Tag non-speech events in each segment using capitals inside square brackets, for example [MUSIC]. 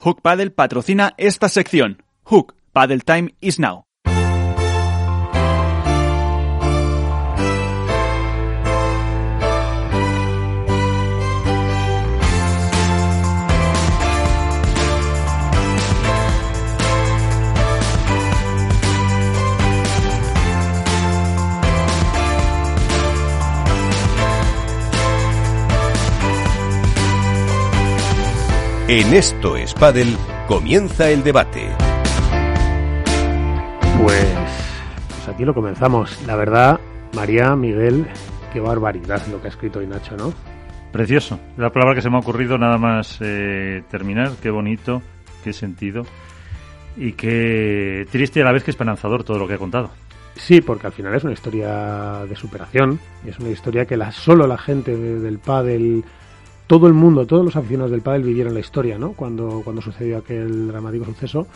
Hook Paddle patrocina esta sección. Hook Paddle Time is now. En Esto es Padel comienza el debate. Pues, pues aquí lo comenzamos. La verdad, María, Miguel, qué barbaridad lo que ha escrito hoy Nacho, ¿no? Precioso. La palabra que se me ha ocurrido nada más eh, terminar. Qué bonito, qué sentido. Y qué triste y a la vez que esperanzador todo lo que ha contado. Sí, porque al final es una historia de superación. Y es una historia que la, solo la gente de- del pádel todo el mundo, todos los aficionados del pádel vivieron la historia, ¿no? Cuando, cuando sucedió aquel dramático suceso,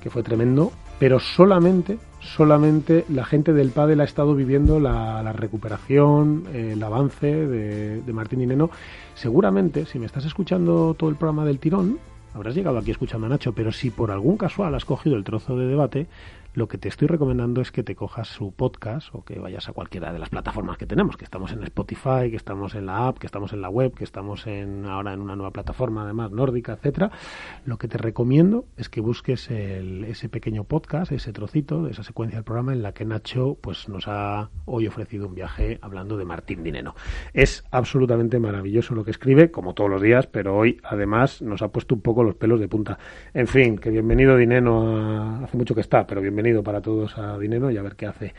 que fue tremendo, pero solamente, solamente la gente del pádel ha estado viviendo la, recuperación, eh, el avance de, de Martín y Neno. Seguramente, si me estás escuchando todo el programa del tirón, habrás llegado aquí escuchando a Nacho, pero si por algún casual has cogido el trozo de debate, lo que te estoy recomendando es que te cojas su podcast o que vayas a cualquiera de las plataformas que tenemos, que estamos en Spotify, que estamos en la app, que estamos en la web, que estamos en ahora en una nueva plataforma además nórdica, etcétera. Lo que te recomiendo es que busques el- ese pequeño podcast, ese trocito esa secuencia del programa en la que Nacho pues nos ha hoy ofrecido un viaje hablando de Martín Dineno. Es absolutamente maravilloso lo que escribe, como todos los días, pero hoy además nos ha puesto un poco los pelos de punta. En fin, que bienvenido Dineno, a- hace mucho que está, pero bienvenido para todos a Dineno y a ver qué hace.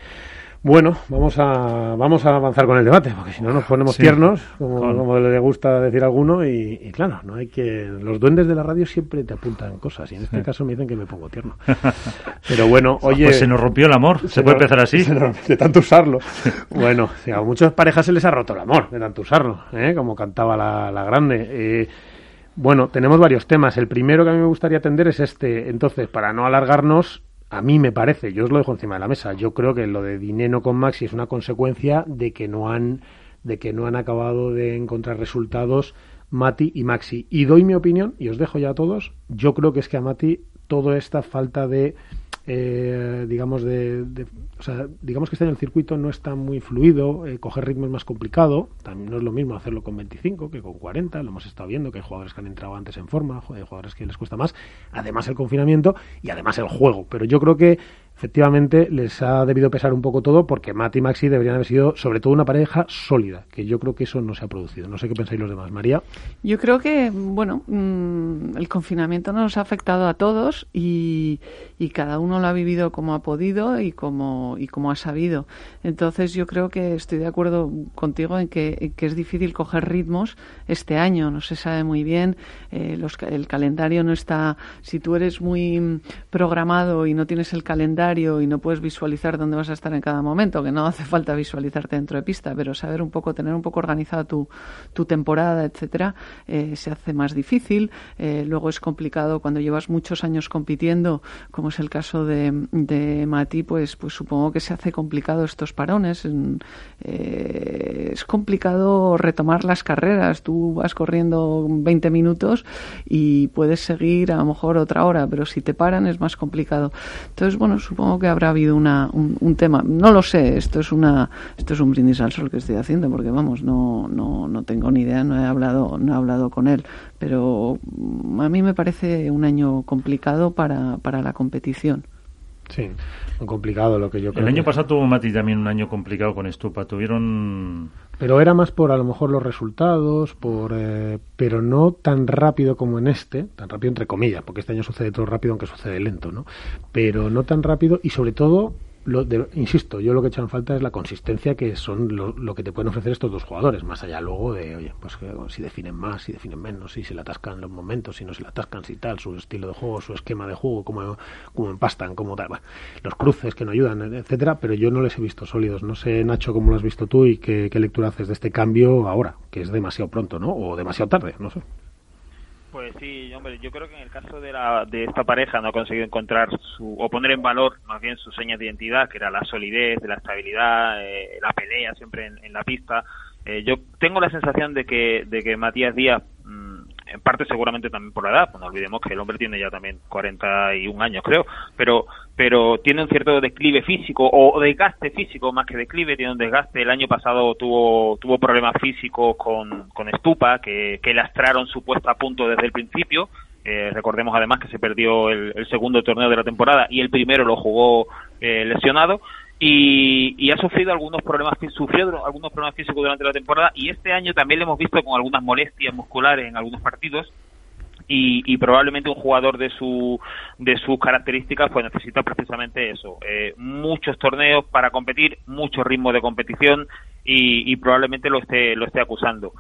Bueno, vamos a, vamos a avanzar con el debate, porque si no nos ponemos Sí. tiernos, como, le gusta decir a alguno, y, y claro, no hay que. Los duendes de la radio siempre te apuntan cosas, y en este caso me dicen que me pongo tierno. [LAUGHS] Pero bueno, oye. Pues se nos rompió el amor. ¿Se, puede nos- empezar así? [LAUGHS] nos- de tanto usarlo. Bueno, a muchas parejas se les ha roto el amor de tanto usarlo, ¿eh? como cantaba la, la grande. Eh, bueno, tenemos varios temas. El primero que a mí me gustaría atender es este. Entonces, para no alargarnos, a mí me parece, yo os lo dejo encima de la mesa, yo creo que lo de Dineno con Maxi es una consecuencia de que no han, de que no han acabado de encontrar resultados Mati y Maxi. Y doy mi opinión, y os dejo ya a todos, yo creo que es que a Mati toda esta falta de eh, digamos de, o sea, digamos que este año el circuito no está muy fluido, eh, coger ritmo es más complicado, también no es lo mismo hacerlo con 25 que con 40, lo hemos estado viendo que hay jugadores que han entrado antes en forma, hay jugadores que les cuesta más, además el confinamiento y además el juego, pero yo creo que efectivamente les ha debido pesar un poco todo porque Mati y Maxi deberían haber sido sobre todo una pareja sólida, que yo creo que eso no se ha producido, no sé qué pensáis los demás, María. Yo creo que, bueno, mm, el confinamiento nos ha afectado a todos y, y cada uno lo ha vivido como ha podido y como, y como ha sabido. Entonces yo creo que estoy de acuerdo contigo en que, en que es difícil coger ritmos este año, no se sabe muy bien, eh, los el calendario no está, si tú eres muy programado y no tienes el calendario y no puedes visualizar dónde vas a estar en cada momento, que no hace falta visualizarte dentro de pista, pero saber un poco, tener un poco organizada tu, tu temporada, etcétera, eh, se hace más difícil. Eh, luego es complicado cuando llevas muchos años compitiendo, como es el caso de, de Mati, pues, pues supongo que se hace complicado estos parones. Eh, es complicado retomar las carreras. Tú vas corriendo 20 minutos y puedes seguir a lo mejor otra hora, pero si te paran es más complicado. Entonces, bueno, supongo que habrá habido una, un, un tema. No lo sé, esto es una esto es un brindis al sol que estoy haciendo, porque vamos, no, no, no tengo ni idea, no he hablado, no he hablado con él. Pero mm, a mí me parece un año complicado para, para la competición. Sí, muy complicado lo que yo creo. El año pasado tuvo Mati también un año complicado con Estupa. Tuvieron Pero era más por a lo mejor los resultados, por eh, pero no tan rápido como en este, tan rápido entre comillas, porque este año sucede todo rápido aunque sucede lento, ¿no? Pero no tan rápido y sobre todo lo de- insisto, yo lo que en falta es la consistencia que son lo, lo que te pueden ofrecer estos dos jugadores, más allá luego de, oye, pues si definen más, si definen menos, si se le atascan los momentos, si no se le atascan, si tal, su estilo de juego, su esquema de juego, cómo, cómo empastan, cómo tal, los cruces que no ayudan, etcétera, pero yo no les he visto sólidos. No sé, Nacho, cómo lo has visto tú y qué lectura haces de este cambio ahora, que es demasiado pronto, ¿no? O demasiado tarde, no sé. Pues sí, hombre, yo creo que en el caso de, la, de esta pareja no ha conseguido encontrar su, o poner en valor más bien sus señas de identidad, que era la solidez, la estabilidad, eh, la pelea siempre en, en la pista. Eh, yo tengo la sensación de que, de que Matías Díaz en parte seguramente también por la edad, pues no olvidemos que el hombre tiene ya también 41 años, creo, pero pero tiene un cierto declive físico o desgaste físico más que declive, tiene un desgaste. El año pasado tuvo tuvo problemas físicos con, con Estupa que, que lastraron su puesta a punto desde el principio. Eh, recordemos además que se perdió el, segundo torneo de la temporada y el primero lo jugó eh, lesionado y, y, ha sufrido algunos problemas sufrió algunos problemas físicos durante la temporada y este año también le hemos visto con algunas molestias musculares en algunos partidos y, probablemente un jugador de su de sus características pues necesita precisamente eso eh, muchos torneos para competir mucho ritmo de competición y, y, probablemente lo esté lo esté acusando.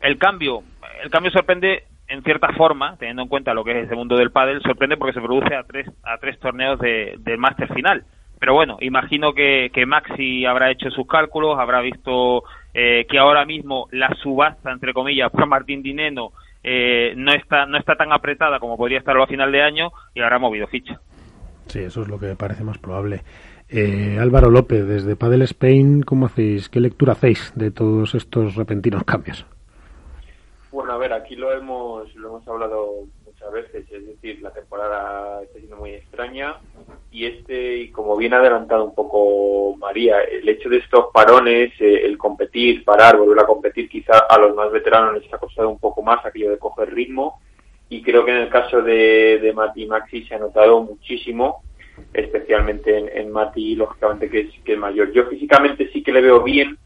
El cambio el cambio sorprende en cierta forma teniendo en cuenta lo que es ese mundo del pádel sorprende porque se produce a tres a tres torneos de, del máster final pero bueno, imagino que, que Maxi habrá hecho sus cálculos, habrá visto eh, que ahora mismo la subasta, entre comillas, por Martín Dineno eh, no está no está tan apretada como podría estarlo a final de año y habrá movido ficha. Sí, eso es lo que parece más probable. Eh, Álvaro López, desde Padel Spain, ¿cómo hacéis? ¿Qué lectura hacéis de todos estos repentinos cambios? Bueno, a ver, aquí lo hemos, lo hemos hablado muchas veces, es decir, la temporada está siendo muy extraña y este, y como bien adelantado un poco María, el hecho de estos parones, eh, el competir, parar, volver a competir, quizá a los más veteranos les ha costado un poco más aquello de coger ritmo y creo que en el caso de, de Mati y Maxi se ha notado muchísimo, especialmente en, Mati, lógicamente que es, que es mayor. Yo físicamente sí que le veo bien,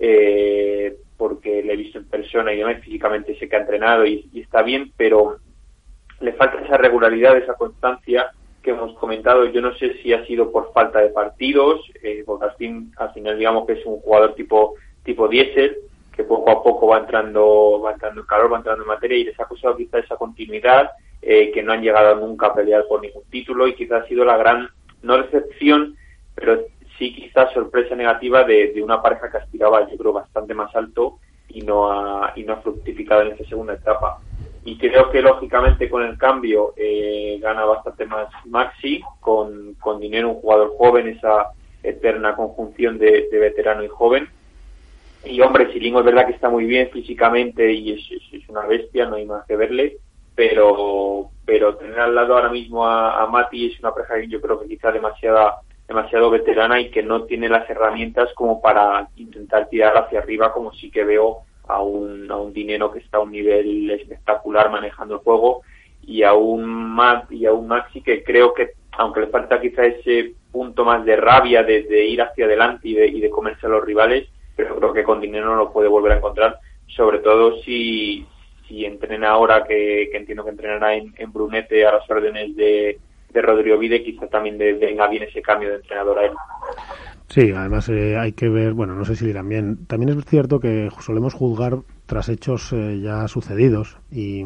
eh, porque le he visto en persona y demás, físicamente sé que ha entrenado y está bien, pero le falta esa regularidad, esa constancia que hemos comentado. Yo no sé si ha sido por falta de partidos, eh, porque al, fin, al final digamos que es un jugador tipo tipo diésel, que poco a poco va entrando va entrando en calor, va entrando en materia y les ha costado quizá esa continuidad, eh, que no han llegado nunca a pelear por ningún título y quizá ha sido la gran, no decepción, pero sí quizá sorpresa negativa de, de una pareja que aspiraba yo creo bastante más alto y no ha, y no ha fructificado en esta segunda etapa y creo que lógicamente con el cambio eh, gana bastante más Maxi, con, con dinero un jugador joven, esa eterna conjunción de, veterano y joven. Y hombre, Silingo es verdad que está muy bien físicamente y es, una bestia, no hay más que verle, pero pero tener al lado ahora mismo a, a Mati es una pareja que yo creo que quizá demasiada demasiado veterana y que no tiene las herramientas como para intentar tirar hacia arriba como sí que veo a un, a un dinero que está a un nivel espectacular manejando el juego y a un más y a un Maxi que creo que aunque le falta quizá ese punto más de rabia de, ir hacia adelante y de, y de comerse a los rivales pero creo que con dinero no lo puede volver a encontrar sobre todo si si entrena ahora que, entiendo que entrenará en, en Brunete a las órdenes de, de Rodrigo Vide quizá también venga bien ese cambio de entrenador a él Sí, además eh, hay que ver, bueno, no sé si le irán bien. También es cierto que solemos juzgar tras hechos eh, ya sucedidos y,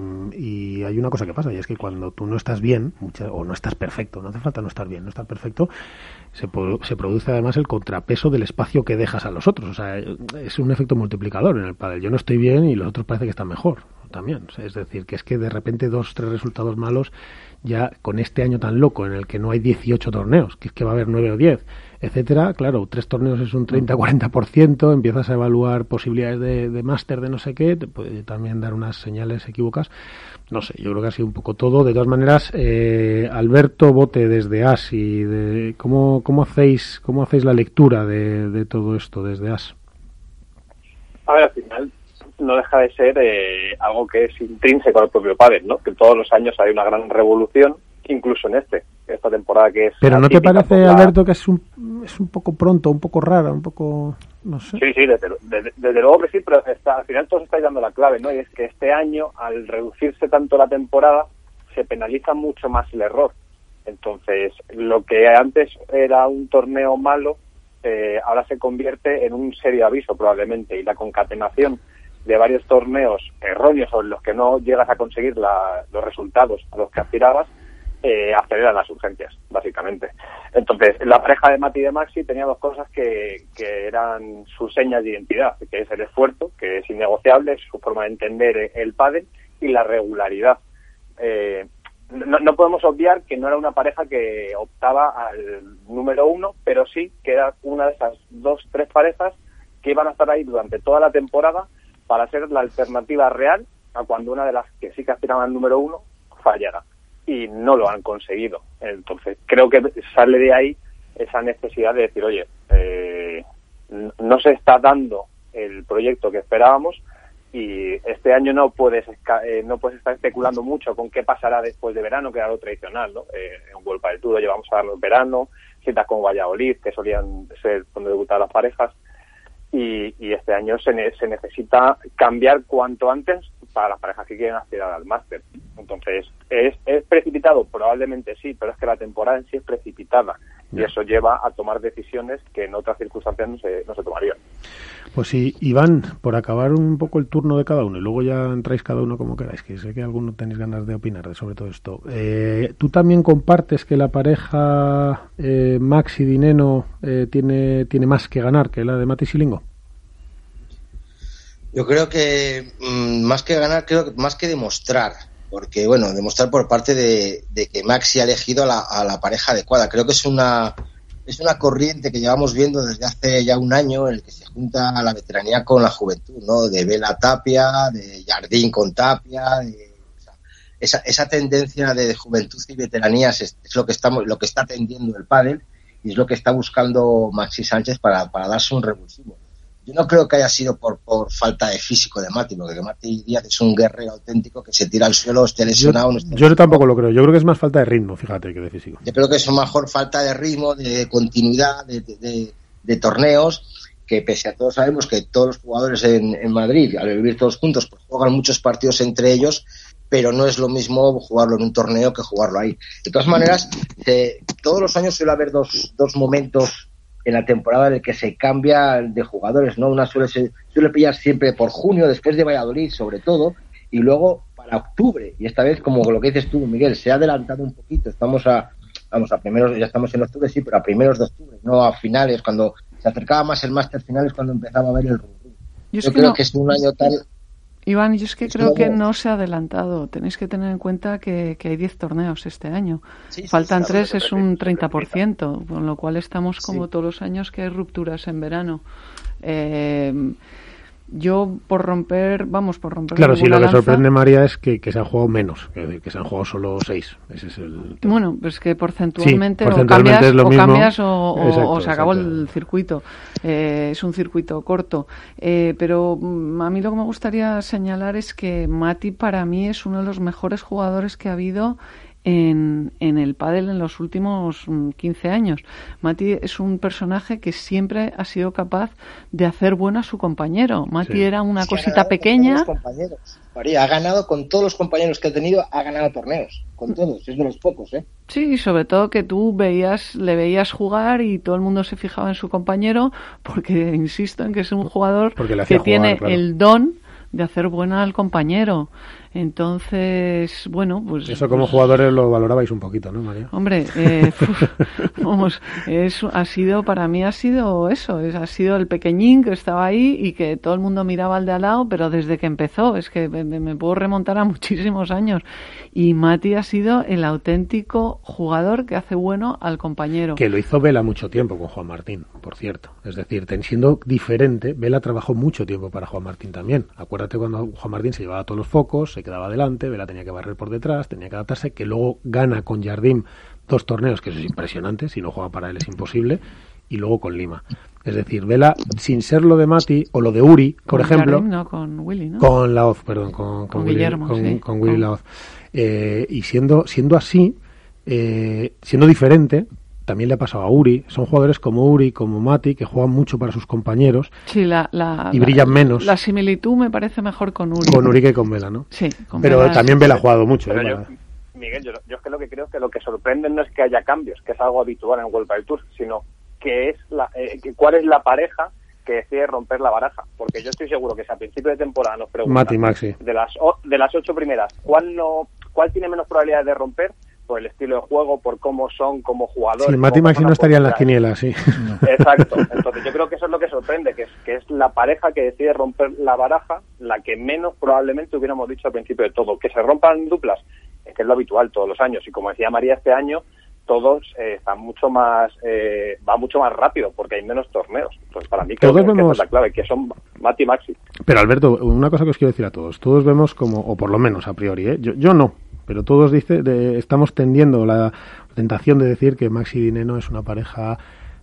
hay una cosa que pasa y es que cuando tú no estás bien o no estás perfecto, no hace falta no estar bien, no estar perfecto, se, se produce además el contrapeso del espacio que dejas a los otros. O sea, es un efecto multiplicador en el padre. Yo no estoy bien y los otros parece que están mejor también. es decir, que es que de repente dos, tres resultados malos ya con este año tan loco en el que no hay 18 torneos, que es que va a haber 9 o 10 etcétera, claro, tres torneos es un 30-40%, empiezas a evaluar posibilidades de, de máster de no sé qué, te puede también dar unas señales equívocas. No sé, yo creo que ha sido un poco todo. De todas maneras, eh, Alberto Bote desde AS y de, ¿cómo, cómo, hacéis, ¿cómo hacéis la lectura de, de todo esto desde AS? A ver, al final no deja de ser eh, algo que es intrínseco al propio padre, ¿no? Que todos los años hay una gran revolución, incluso en este esta temporada que es... Pero ¿no te parece, Alberto, que es un, es un poco pronto, un poco rara, un poco... no sé? Sí, sí, desde, luego que sí, pero está, al final todos estáis dando la clave, ¿no? Y es que este año, al reducirse tanto la temporada, se penaliza mucho más el error. Entonces, lo que antes era un torneo malo, eh, ahora se convierte en un serio aviso probablemente, y la concatenación de varios torneos erróneos o en los que no llegas a conseguir los resultados a los que aspirabas, eh, aceleran las urgencias, básicamente. Entonces, la pareja de Mati y de Maxi tenía dos cosas que, que eran sus señas de identidad, que es el esfuerzo, que es innegociable, su forma de entender el pádel y la regularidad. Eh, no, no, podemos obviar que no era una pareja que optaba al número uno, pero sí que era una de esas dos, tres parejas que iban a estar ahí durante toda la temporada para ser la alternativa real a cuando una de las que sí que aspiraban al número uno fallara. Y no lo han conseguido. Entonces, creo que sale de ahí esa necesidad de decir, oye, eh, no se está dando el proyecto que esperábamos y este año no puedes eh, no puedes estar especulando mucho con qué pasará después de verano, que era lo tradicional, ¿no? Eh, en Vuelta del Tour llevamos a darlo en verano, citas con Valladolid, que solían ser cuando debutaban las parejas, y, y este año se, se necesita cambiar cuanto antes para las parejas que quieren aspirar al máster. Entonces, ¿es, ¿es precipitado? Probablemente sí, pero es que la temporada en sí es precipitada y eso lleva a tomar decisiones que en otras circunstancias no se, no se tomarían. Pues sí, Iván, por acabar un poco el turno de cada uno y luego ya entráis cada uno como queráis, que sé que alguno tenéis ganas de opinar sobre todo esto. Eh, ¿Tú también compartes que la pareja eh, Max y Dineno eh, tiene, tiene más que ganar que la de Mati Silingo? Yo creo que mm, más que ganar, creo que más que demostrar porque bueno, demostrar por parte de, que Maxi ha elegido a la, pareja adecuada. Creo que es una es una corriente que llevamos viendo desde hace ya un año en el que se junta la veteranía con la juventud, ¿no? De Vela Tapia, de Jardín con Tapia, esa, esa tendencia de juventud y veteranías es, lo que estamos, lo que está atendiendo el pádel y es lo que está buscando Maxi Sánchez para, para darse un revulsivo. Yo no creo que haya sido por, por falta de físico de Mati, porque Mati Díaz es un guerrero auténtico que se tira al suelo, esté lesionado. Yo, yo tampoco lo creo. Yo creo que es más falta de ritmo, fíjate, que de físico. Yo creo que es mejor falta de ritmo, de continuidad, de, de, de, torneos, que pese a todos sabemos que todos los jugadores en, en Madrid, al vivir todos juntos, pues juegan muchos partidos entre ellos, pero no es lo mismo jugarlo en un torneo que jugarlo ahí. De todas maneras, eh, todos los años suele haber dos, dos momentos en la temporada en el que se cambia de jugadores, ¿no? Una suele, suele pillar siempre por junio, después de Valladolid sobre todo, y luego para octubre. Y esta vez, como lo que dices tú, Miguel, se ha adelantado un poquito. Estamos a, vamos, a primeros, ya estamos en octubre, sí, pero a primeros de octubre, no a finales, cuando se acercaba más el máster final es cuando empezaba a ver el rumbo. Yo, creo que es un año tal Iván, yo es que creo que no se ha adelantado. Tenéis que tener en cuenta que, hay 10 torneos este año. Faltan 3, es un 30%, con lo cual estamos como todos los años que hay rupturas en verano. Eh, yo por romper, vamos, por romper. Claro, sí, lo que sorprende María es que, se han jugado menos, que, se han jugado solo seis. Ese es el bueno, pues que porcentualmente, o cambias, o, cambias o, se acabó el circuito. Eh, es un circuito corto. Eh, pero mm, a mí lo que me gustaría señalar es que Mati para mí es uno de los mejores jugadores que ha habido en, en el pádel en los últimos 15 mm, años. Mati es un personaje que siempre ha sido capaz de hacer bueno a su compañero. Mati era una cosita pequeña. María, ha ganado con todos los compañeros que ha tenido, ha ganado torneos, con todos, es de los pocos, ¿eh? Sí, sobre todo que tú veías, le veías jugar y todo el mundo se fijaba en su compañero, porque [LAUGHS] insisto en que es un jugador que tiene el don de hacer buena al compañero. Entonces, bueno, pues... Eso como jugadores lo valorabais un poquito, ¿no, María? Hombre, eh, [LAUGHS] vamos, es, ha sido, para mí ha sido eso, es, ha sido el pequeñín que estaba ahí y que todo el mundo miraba al de al lado, pero desde que empezó, es que me, puedo remontar a [LAUGHS] muchísimos años. Y Mati ha sido el auténtico jugador que hace bueno al compañero. Que lo hizo Vela mucho tiempo con Juan Martín, por cierto. Es decir, siendo diferente, Vela trabajó mucho tiempo para Juan Martín también. Acuérdate cuando Juan Martín se llevaba todos los focos, quedaba adelante, Vela tenía que barrer por detrás, tenía que adaptarse, que luego gana con Jardim dos torneos, que eso es impresionante, si no juega para él es imposible, y luego con Lima. Es decir, Vela, sin ser lo de Mati o lo de Uri, por ejemplo. no, con Willy, ¿no? Con Laoz, perdón, con, con, Willy, Guillermo, con, Willy Laoz. Eh, y siendo, siendo así, eh, siendo diferente, también le ha pasado a Uri. Son jugadores como Uri, como Mati, que juegan mucho para sus compañeros sí, la, la, y brillan menos. La similitud me parece mejor con Uri. Con Uri que con Vela, ¿no? Sí, Pero también Vela ha jugado mucho. ¿eh? Miguel, yo, yo, es que lo que creo que lo que sorprende no es que haya cambios, que es algo habitual en World del Tour, sino que es la, eh, cuál es la pareja que decide romper la baraja. Porque yo estoy seguro que si a principio de temporada nos preguntan Mati, Maxi. de las de las ocho primeras, ¿cuál no cuál tiene menos probabilidades de romper? Por el estilo de juego, por cómo son como jugadores. Sí, Mati Maxi no estaría en las quinielas, sí. [LAUGHS] Exacto. Entonces yo creo que eso es lo que sorprende, que es, que es la pareja que decide romper la baraja, la que menos probablemente hubiéramos dicho al principio de todo. Que se rompan duplas, es que es lo habitual todos los años. Y como decía María, este año todos eh, están mucho más, eh, va mucho más rápido porque hay menos torneos. Entonces, para mí creo Todos que, vemos- esa es la clave, que son Mati y Maxi. Pero Alberto, una cosa que os quiero decir a todos. Todos vemos como, o por lo menos a priori, ¿eh? yo, yo no, pero todos dice, de- estamos tendiendo la tentación de decir que Maxi Dineno es una pareja,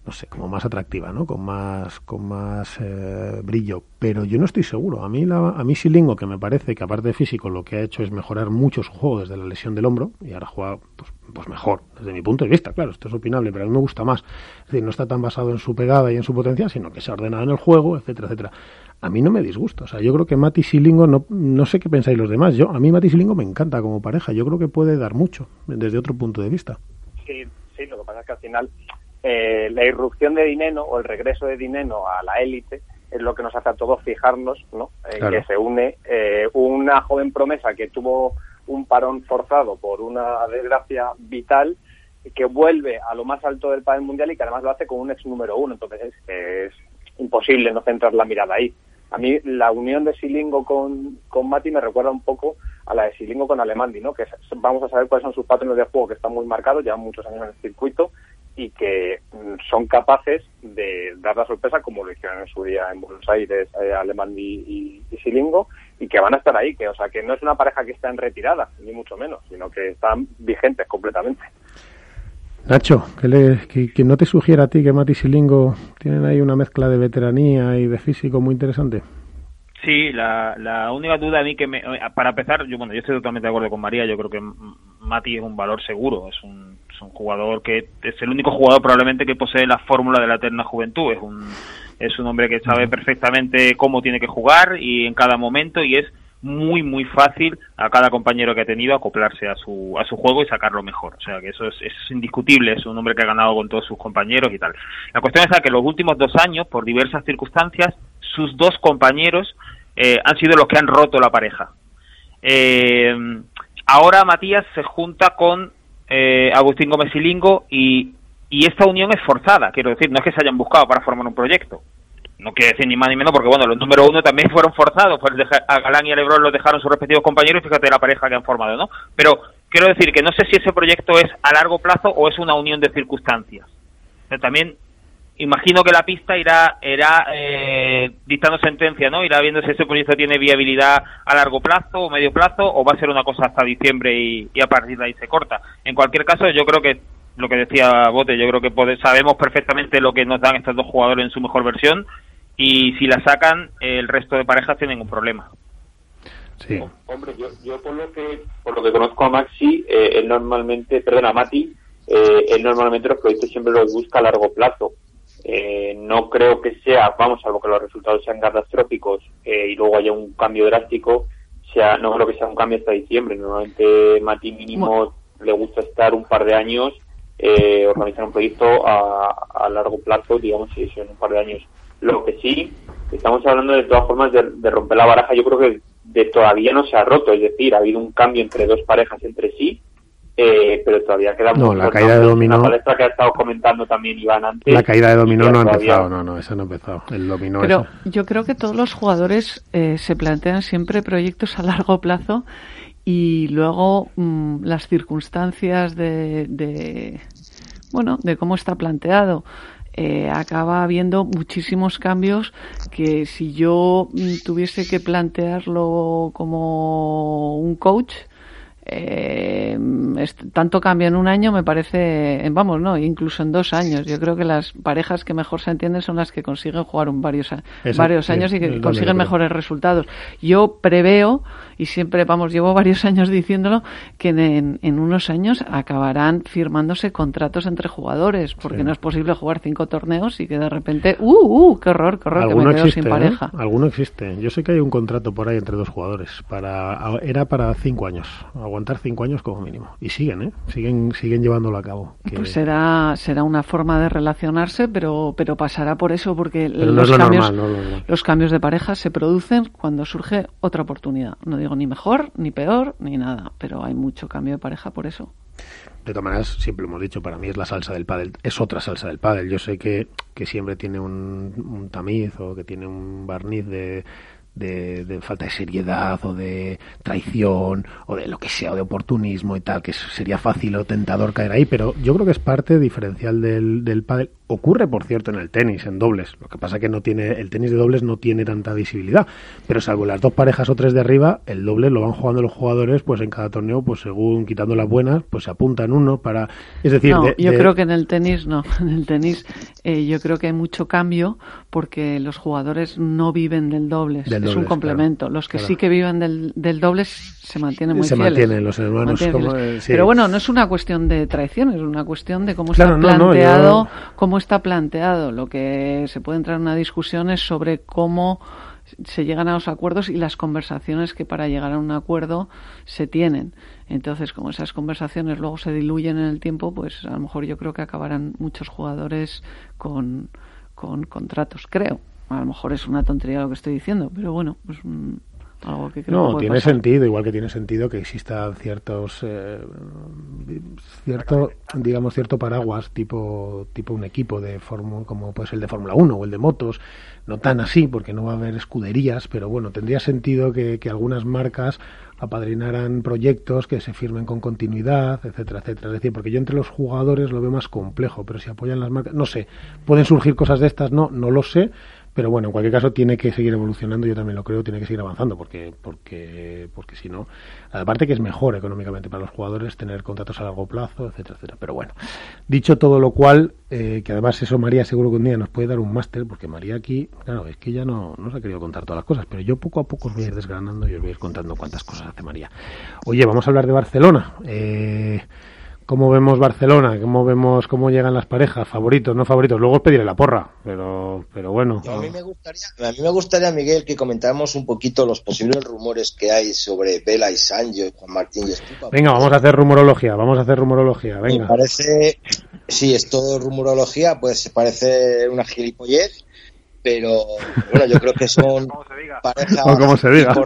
no sé, como más atractiva, ¿no? Con más, con más eh, brillo. Pero yo no estoy seguro. A mí, la, a mí Silingo, que me parece que aparte de físico lo que ha hecho es mejorar mucho su juego desde la lesión del hombro y ahora juega pues, pues mejor, desde mi punto de vista, claro, esto es opinable, pero a mí me gusta más. Es decir, no está tan basado en su pegada y en su potencia, sino que se ha ordenado en el juego, etcétera, etcétera. A mí no me disgusta. O sea, yo creo que Mati Silingo, no, no sé qué pensáis los demás. Yo, a mí Mati Silingo me encanta como pareja. Yo creo que puede dar mucho desde otro punto de vista. Sí, sí, lo que pasa es que al final eh, la irrupción de Dineno o el regreso de Dineno a la élite es lo que nos hace a todos fijarnos ¿no? en Claro. que se une eh, una joven promesa que tuvo un parón forzado por una desgracia vital que vuelve a lo más alto del panel mundial y que además lo hace con un ex número uno. Entonces es, es imposible no centrar la mirada ahí. A mí la unión de Silingo con, con Mati me recuerda un poco a la de Silingo con Alemandi, ¿no? Que vamos a saber cuáles son sus patrones de juego que están muy marcados, llevan muchos años en el circuito y que mm, son capaces de dar la sorpresa como lo hicieron en su día en Buenos Aires eh, Alemandi y, y Silingo y que van a estar ahí, que o sea que no es una pareja que está en retirada, ni mucho menos, sino que están vigentes completamente. Nacho, que, le, que, que no te sugiera a ti que Mati Silingo tienen ahí una mezcla de veteranía y de físico muy interesante. Sí, la, la única duda a mí que me, para empezar, yo bueno, yo estoy totalmente de acuerdo con María, yo creo que Mati es un valor seguro, es un, es un jugador que es el único jugador probablemente que posee la fórmula de la eterna juventud, es un es un hombre que sabe perfectamente cómo tiene que jugar y en cada momento y es muy muy fácil a cada compañero que ha tenido acoplarse a su a su juego y sacarlo mejor, o sea que eso es, eso es indiscutible, es un hombre que ha ganado con todos sus compañeros y tal. La cuestión es que los últimos dos años, por diversas circunstancias, sus dos compañeros eh, han sido los que han roto la pareja. Eh, ahora Matías se junta con eh, Agustín Gómez Silingo y, y esta unión es forzada, quiero decir, no es que se hayan buscado para formar un proyecto. No quiere decir ni más ni menos porque, bueno, los número uno también fueron forzados, pues a Galán y a Lebron los dejaron sus respectivos compañeros fíjate la pareja que han formado, ¿no? Pero quiero decir que no sé si ese proyecto es a largo plazo o es una unión de circunstancias. También imagino que la pista irá irá eh, dictando sentencia, ¿no? Irá viendo si ese proyecto tiene viabilidad a largo plazo o medio plazo o va a ser una cosa hasta diciembre y, a partir de ahí se corta. En cualquier caso, yo creo que lo que decía Bote, yo creo que sabemos perfectamente lo que nos dan estos dos jugadores en su mejor versión y si la sacan, el resto de parejas tienen un problema. Sí. Hombre, yo, yo por lo que por lo que conozco a Maxi, eh, él normalmente, perdona, a Mati, eh, él normalmente los proyectos siempre los busca a largo plazo. Eh, no creo que sea, vamos, salvo que los resultados sean catastróficos eh, y luego haya un cambio drástico, sea no creo que sea un cambio hasta diciembre. Normalmente Mati mínimo le gusta estar un par de años, eh, organizar un proyecto a, a largo plazo, digamos, si son un par de años. Lo que sí, estamos hablando de todas formas de, de romper la baraja, yo creo que de todavía no se ha roto, es decir, ha habido un cambio entre dos parejas entre sí, eh, pero todavía queda No, la caída de dominó- palestra que ha estado comentando también Iván antes. La caída de dominó no ha todavía- empezado, no, no, esa no ha empezado. El dominó Pero ese. yo creo que todos los jugadores eh, se plantean siempre proyectos a largo plazo y luego mm, las circunstancias de, de, bueno de cómo está planteado eh, acaba habiendo muchísimos cambios que si yo mm, tuviese que plantearlo como un coach eh, tanto cambia en un año me parece, vamos, no, incluso en dos años. Yo creo que las parejas que mejor se entienden son las que consiguen jugar un varios, Eso, varios sí, años y que consiguen mejores resultados. Yo preveo, y siempre, vamos, llevo varios [LAUGHS] años diciéndolo, que en, en unos años acabarán firmándose contratos entre jugadores, porque Sí. no es posible jugar cinco torneos y que de repente, ¡uh, uh! ¡Qué horror, qué horror! Que me quedo existe, sin ¿eh? pareja. Alguno existe. Yo sé que hay un contrato por ahí entre dos jugadores. para Era para cinco años. Aguantar cinco años como mínimo. Y siguen, ¿eh? Siguen, siguen llevándolo a cabo. Que- Pues será, será una forma de relacionarse, pero, pero pasará por eso, porque Pero no los, es lo cambios, normal, no es lo normal. los cambios de pareja se producen cuando surge otra oportunidad. No digo ni mejor, ni peor, ni nada, pero hay mucho cambio de pareja por eso. De todas maneras, siempre lo hemos dicho, para mí es la salsa del pádel, es otra salsa del pádel. Yo sé que, que siempre tiene un, un tamiz o que tiene un barniz de, de, de, falta de seriedad o de traición o de lo que sea, o de oportunismo y tal, que sería fácil o tentador caer ahí, pero yo creo que es parte diferencial del, del pádel. Ocurre, por cierto, en el tenis, en dobles. Lo que pasa que no tiene, el tenis de dobles no tiene tanta visibilidad, pero salvo las dos parejas o tres de arriba, el doble lo van jugando los jugadores, pues en cada torneo, pues según quitando las buenas, pues se apuntan uno para, es decir, no, de, yo de... creo que en el tenis no, [LAUGHS] en el tenis eh, yo creo que hay mucho cambio porque los jugadores no viven del dobles, Del es un dobles, complemento. claro, los que claro. sí que viven del, del dobles se mantienen muy se fieles. mantienen los hermanos Mantienen como, fieles. eh, sí. Pero bueno, no es una cuestión de traición, es una cuestión de cómo Claro, está no, no, planteado, yo- cómo está planteado. Lo que se puede entrar en una discusión es sobre cómo se llegan a los acuerdos y las conversaciones que para llegar a un acuerdo se tienen. Entonces, como esas conversaciones luego se diluyen en el tiempo, pues a lo mejor yo creo que acabarán muchos jugadores con, con contratos, creo. A lo mejor es una tontería lo que estoy diciendo, pero bueno, es un- algo que creo que No, tiene pasar. sentido, igual que tiene sentido que existan ciertos, eh, cierto, digamos, cierto paraguas, tipo, tipo un equipo de fórmula, como puede ser el de Fórmula 1 o el de motos, no tan así, porque no va a haber escuderías, pero bueno, tendría sentido que, que algunas marcas apadrinaran proyectos que se firmen con continuidad, etcétera, etcétera. Es decir, porque yo entre los jugadores lo veo más complejo, pero si apoyan las marcas, no sé, pueden surgir cosas de estas, no, no lo sé, pero bueno, en cualquier caso tiene que seguir evolucionando, yo también lo creo, tiene que seguir avanzando, porque, porque, porque si no, aparte que es mejor económicamente para los jugadores tener contratos a largo plazo, etcétera, etcétera. Pero bueno, dicho todo lo cual, eh, que además eso María seguro que un día nos puede dar un máster, porque María aquí, claro, es que ella no nos ha querido contar todas las cosas, pero yo poco a poco os voy a ir desgranando y os voy a ir contando cuántas cosas hace María. Oye, vamos a hablar de Barcelona. Eh, ¿Cómo vemos Barcelona? ¿Cómo vemos cómo llegan las parejas? ¿Favoritos, no favoritos? Luego os pediré la porra, pero, pero bueno. A, mí me gustaría, a mí me gustaría, Miguel, que comentáramos un poquito los posibles rumores que hay sobre Vela y Sancho y Juan Martín y Estupa. Venga, vamos a hacer rumorología, vamos a hacer rumorología, Me venga. parece, sí, es todo rumorología, pues parece una gilipollez, pero bueno, yo creo que son parejas [LAUGHS] como se diga. [LAUGHS]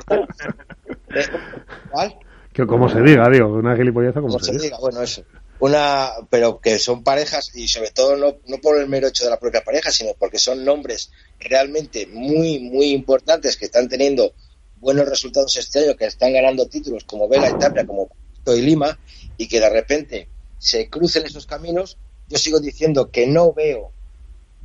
¿Cuál? Que como se diga, digo, una gilipolleza como como se se diga. diga, bueno, eso. Una, pero que son parejas y sobre todo no, no por el mero hecho de la propia pareja, sino porque son nombres realmente muy, muy importantes que están teniendo buenos resultados este año, que están ganando títulos como Vela y Tapia, como Pito y Lima, y que de repente se crucen esos caminos. Yo sigo diciendo que no veo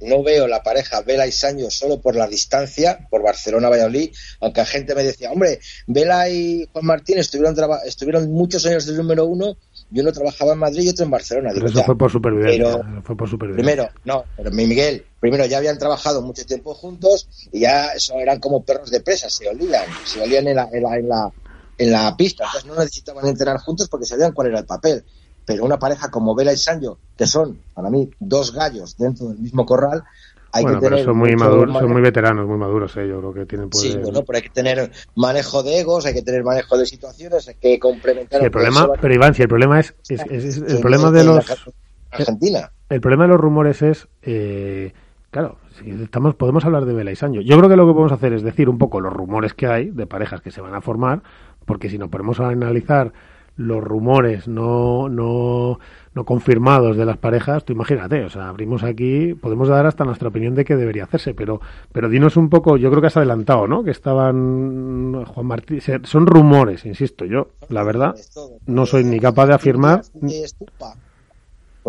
no veo la pareja Vela y Sancho solo por la distancia, por Barcelona-Valladolid, aunque la gente me decía, hombre, Vela y Juan Martín estuvieron, estuvieron muchos años del número uno, y uno trabajaba en Madrid y otro en Barcelona. Digo, eso ya, fue por supervivencia. pero- fue por supervivencia. Primero, no, pero mi Miguel, primero ya habían trabajado mucho tiempo juntos y ya eso eran como perros de presa, se olían, se olían en la, en la, en la, en la pista, entonces no necesitaban entrenar juntos porque sabían cuál era el papel. Pero una pareja como Vela y Sancho, que son para mí dos gallos dentro del mismo corral, hay bueno, que pero tener son muy maduros, son muy veteranos, muy maduros, eh, yo creo que tienen Sí, poder- bueno, pero hay que tener manejo de egos, hay que tener manejo de situaciones, hay que complementar. Sí, el problema, pero Iván, si el problema es, es- es- es- el problema de los Argentina. el problema de los rumores es eh, claro, si estamos podemos hablar de Vela y Sancho. Yo creo que lo que podemos hacer es decir un poco los rumores que hay de parejas que se van a formar, porque si nos ponemos a analizar los rumores no no no confirmados de las parejas, tú imagínate, o sea, abrimos aquí, podemos dar hasta nuestra opinión de que debería hacerse, pero pero dinos un poco, yo creo que has adelantado, ¿no? Que estaban Juan Martín, son rumores, insisto, yo, la verdad, no soy ni capaz de afirmar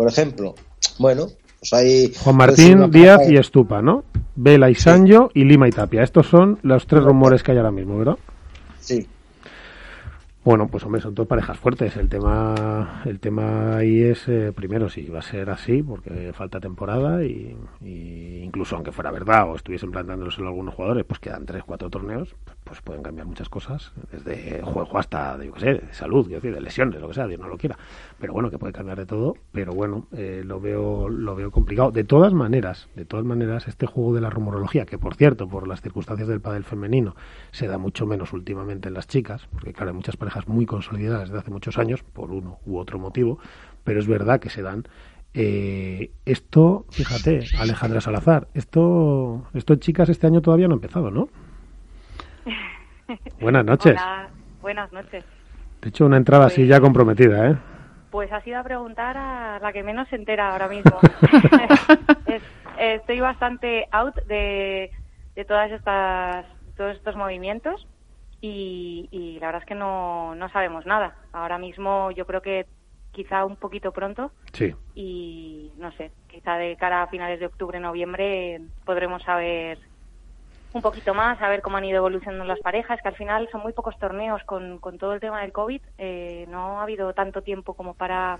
por ejemplo. Bueno, pues hay. Juan puede ser Martín, Díaz y Estupa, ¿no? Vela y Sancho y Lima y Tapia. Estos son los tres rumores que hay ahora mismo, ¿verdad? Sí. Bueno, pues hombre, son dos parejas fuertes. El tema, el tema ahí es eh, primero si va a ser así, porque falta temporada y, incluso aunque fuera verdad o estuviesen planteándose algunos jugadores, pues quedan tres, cuatro torneos, pues, pues pueden cambiar muchas cosas, desde juego hasta, de, yo qué sé, de salud, quiero decir, de lesiones, lo que sea, Dios no lo quiera. Pero bueno, que puede cambiar de todo. Pero bueno, eh, lo veo, lo veo complicado. De todas maneras, de todas maneras, este juego de la rumorología, que por cierto, por las circunstancias del pádel femenino, se da mucho menos últimamente en las chicas, porque claro, hay muchas parejas muy consolidadas desde hace muchos años, por uno u otro motivo, pero es verdad que se dan. Eh, esto, fíjate, Alejandra Salazar, esto, esto chicas este año todavía no ha empezado, ¿no? [LAUGHS] Buenas noches. Hola, buenas noches. He hecho una entrada así ya comprometida, ¿eh? Pues has ido a preguntar a la que menos se entera ahora mismo. [LAUGHS] [LAUGHS] Es- estoy bastante out de, de todas estas todos estos movimientos y, y la verdad es que no, no sabemos nada. Ahora mismo yo creo que quizá un poquito pronto Sí. y no sé, quizá de cara a finales de octubre, noviembre podremos saber un poquito más, saber cómo han ido evolucionando las parejas, que al final son muy pocos torneos con, con todo el tema del COVID, eh, no ha habido tanto tiempo como para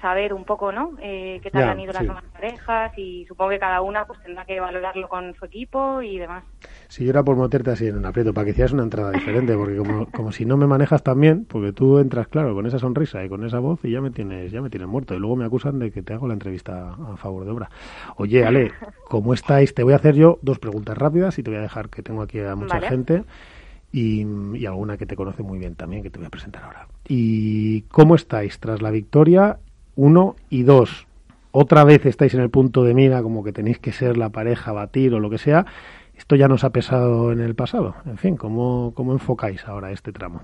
saber un poco, ¿no? Eh, qué tal Ya, han ido sí. las demás parejas y supongo que cada una pues tendrá que valorarlo con su equipo y demás. Si yo era por meterte así en un aprieto, para que hicieras una entrada diferente, porque como, como si no me manejas tan bien, porque tú entras, claro, con esa sonrisa y con esa voz y ya me tienes ya me tienes muerto. Y luego me acusan de que te hago la entrevista a favor de obra. Oye, Ale, [LAUGHS] ¿cómo estáis? Te voy a hacer yo dos preguntas rápidas y te voy a dejar que tengo aquí a mucha Vale. gente y, y alguna que te conoce muy bien también, que te voy a presentar ahora. ¿Y cómo estáis tras la victoria? Uno y dos. Otra vez estáis en el punto de mira, como que tenéis que ser la pareja, batir o lo que sea. Esto ya nos ha pesado en el pasado. En fin, ¿cómo, cómo enfocáis ahora este tramo?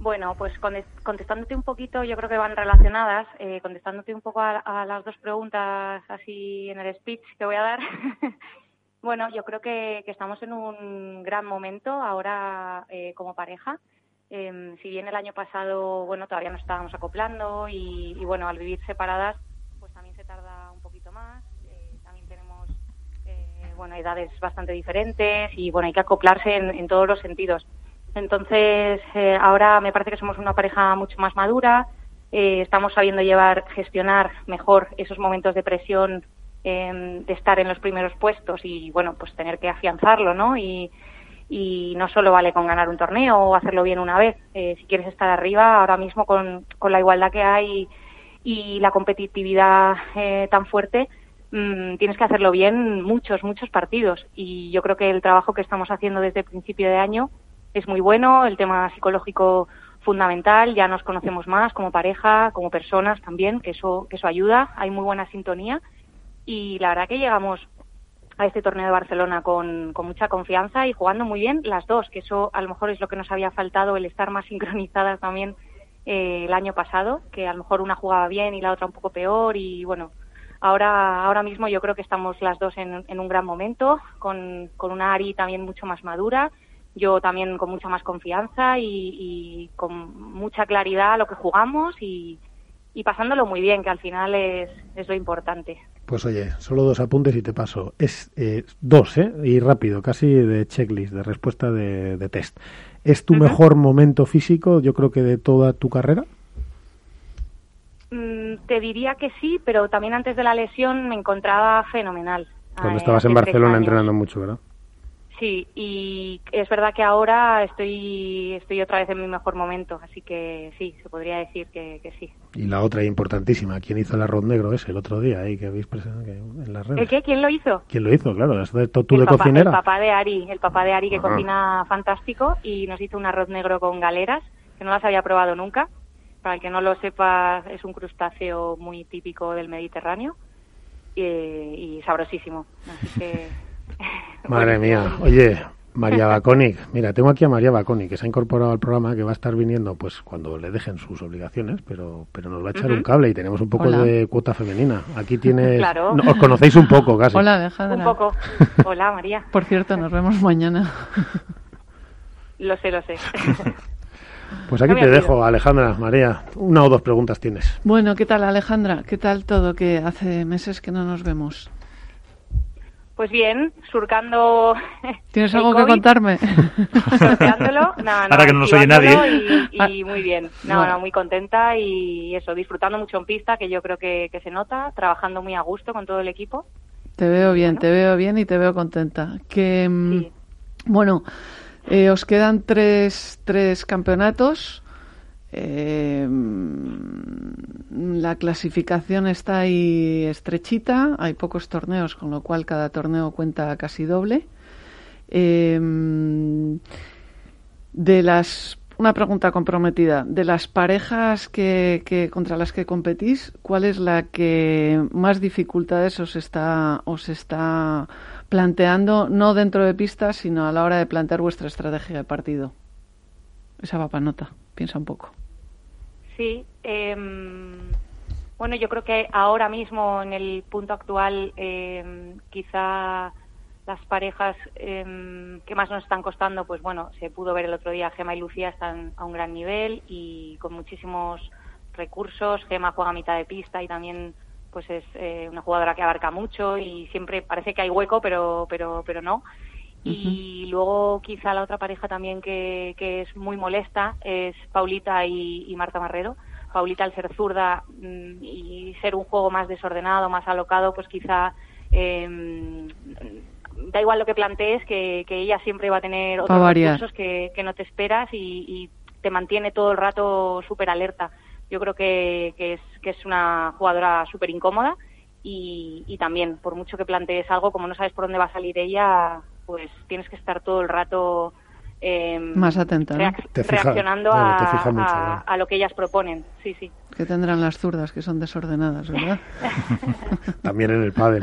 Bueno, pues conte- contestándote un poquito, yo creo que van relacionadas, eh, contestándote un poco a, a las dos preguntas así en el speech que voy a dar. [LAUGHS] bueno, yo creo que, que estamos en un gran momento ahora eh, como pareja. Em, si bien el año pasado, bueno, todavía nos estábamos acoplando y, y, bueno, al vivir separadas, pues también se tarda un poquito más. Eh, también tenemos, eh, bueno, edades bastante diferentes y bueno, hay que acoplarse en, todos los sentidos. Entonces, eh, ahora me parece que somos una pareja mucho más madura, eh, estamos sabiendo llevar, gestionar mejor esos momentos de presión eh, de estar en los primeros puestos y, bueno, pues tener que afianzarlo, ¿no? Y, y no solo vale con ganar un torneo o hacerlo bien una vez. Eh, si quieres estar arriba, ahora mismo con, con la igualdad que hay y la competitividad eh, tan fuerte, mm, tienes que hacerlo bien muchos, muchos partidos. Y yo creo que el trabajo que estamos haciendo desde el principio de año es muy bueno, el tema psicológico fundamental, ya nos conocemos más como pareja, como personas también, que eso, que eso ayuda, hay muy buena sintonía y la verdad que llegamos a este torneo de Barcelona con, mucha confianza y jugando muy bien las dos, que eso a lo mejor es lo que nos había faltado, el estar más [LAUGHS] sincronizadas también eh, el año pasado, que a lo mejor una jugaba bien y la otra un poco peor y bueno, ahora, ahora mismo yo creo que estamos las dos en, un gran momento, con, con una Ari también mucho más madura, yo también con mucha más confianza y, y con mucha claridad a lo que jugamos y, y pasándolo muy bien, que al final es, es lo importante. Pues oye, solo dos apuntes y te paso. Es eh, dos, ¿eh? Y rápido, casi de checklist, de respuesta de, de test. ¿Es tu mejor momento físico, yo creo que de toda tu carrera? Mm, te diría que sí, pero también antes de la lesión me encontraba fenomenal. Cuando Ah, estabas hace en Barcelona entrenando mucho, ¿verdad? Sí, y es verdad que ahora estoy estoy otra vez en mi mejor momento, así que sí, se podría decir que, que sí. Y la otra importantísima, ¿quién hizo el arroz negro ese el otro día ahí que habéis presentado en las redes? ¿El qué? ¿Quién lo hizo? ¿Quién lo hizo? Claro, ¿has de- tú el de papá, cocinera. El papá de Ari, el papá de Ari que Ajá. cocina fantástico y nos hizo un arroz negro con galeras, que no las había probado nunca. Para el que no lo sepa, es un crustáceo muy típico del Mediterráneo y, y sabrosísimo. Así que... [LAUGHS] Madre mía, oye, María Baconic, mira, tengo aquí a María Baconic, que se ha incorporado al programa, que va a estar viniendo pues cuando le dejen sus obligaciones, pero pero nos va a echar un cable y tenemos un poco Hola. de cuota femenina. Aquí tienes... [LAUGHS] Claro. no, os conocéis un poco casi. Hola, Alejandra. Un poco. [LAUGHS] Hola, María. Por cierto, nos vemos mañana. Lo sé, lo sé. [LAUGHS] Pues aquí te dejo, Alejandra, María. Una o dos preguntas tienes. Bueno, ¿qué tal, Alejandra? ¿Qué tal todo? Que hace meses que no nos vemos. Pues bien, surcando. [LAUGHS] ¿Tienes algo que contarme? [LAUGHS] No, no, Ahora que no nos oye nadie. Y, y muy bien. No, Bueno. no, muy contenta y eso, disfrutando mucho en pista, que yo creo que, que se nota, trabajando muy a gusto con todo el equipo. Te veo bien, te veo bien y te veo contenta. Que, mm, Sí. bueno, eh, os quedan tres, tres campeonatos. Mm, la clasificación está ahí estrechita, hay pocos torneos, con lo cual cada torneo cuenta casi doble. Mm, de las una pregunta comprometida de las parejas que, que contra las que competís cuál es la que más dificultades os está os está planteando no dentro de pistas sino a la hora de plantear vuestra estrategia de partido esa va para nota piensa un poco Sí. em, bueno, yo creo que ahora mismo, en el punto actual, em, quizá las parejas em, que más nos están costando, pues bueno, se pudo ver el otro día, Gema y Lucía están a un gran nivel y con muchísimos recursos. Gema juega a mitad de pista y también pues es eh, una jugadora que abarca mucho y siempre parece que hay hueco, pero pero pero no. Y luego quizá la otra pareja también que, que es muy molesta es Paulita y, y Marta Marrero. Paulita al ser zurda mm, y ser un juego más desordenado, más alocado, pues quizá eh, da igual lo que plantees, que, que ella siempre va a tener otros recursos que, que no te esperas y, y te mantiene todo el rato súper alerta. Yo creo que, que, es, que es una jugadora súper incómoda y, y también, por mucho que plantees algo, como no sabes por dónde va a salir ella, pues tienes que estar todo el rato eh, Más atenta, ¿no? reac- Te fija- reaccionando claro, te a, mucho, a lo que ellas proponen. Sí, sí. Que tendrán las zurdas que son desordenadas, ¿verdad? [LAUGHS] También en el pádel.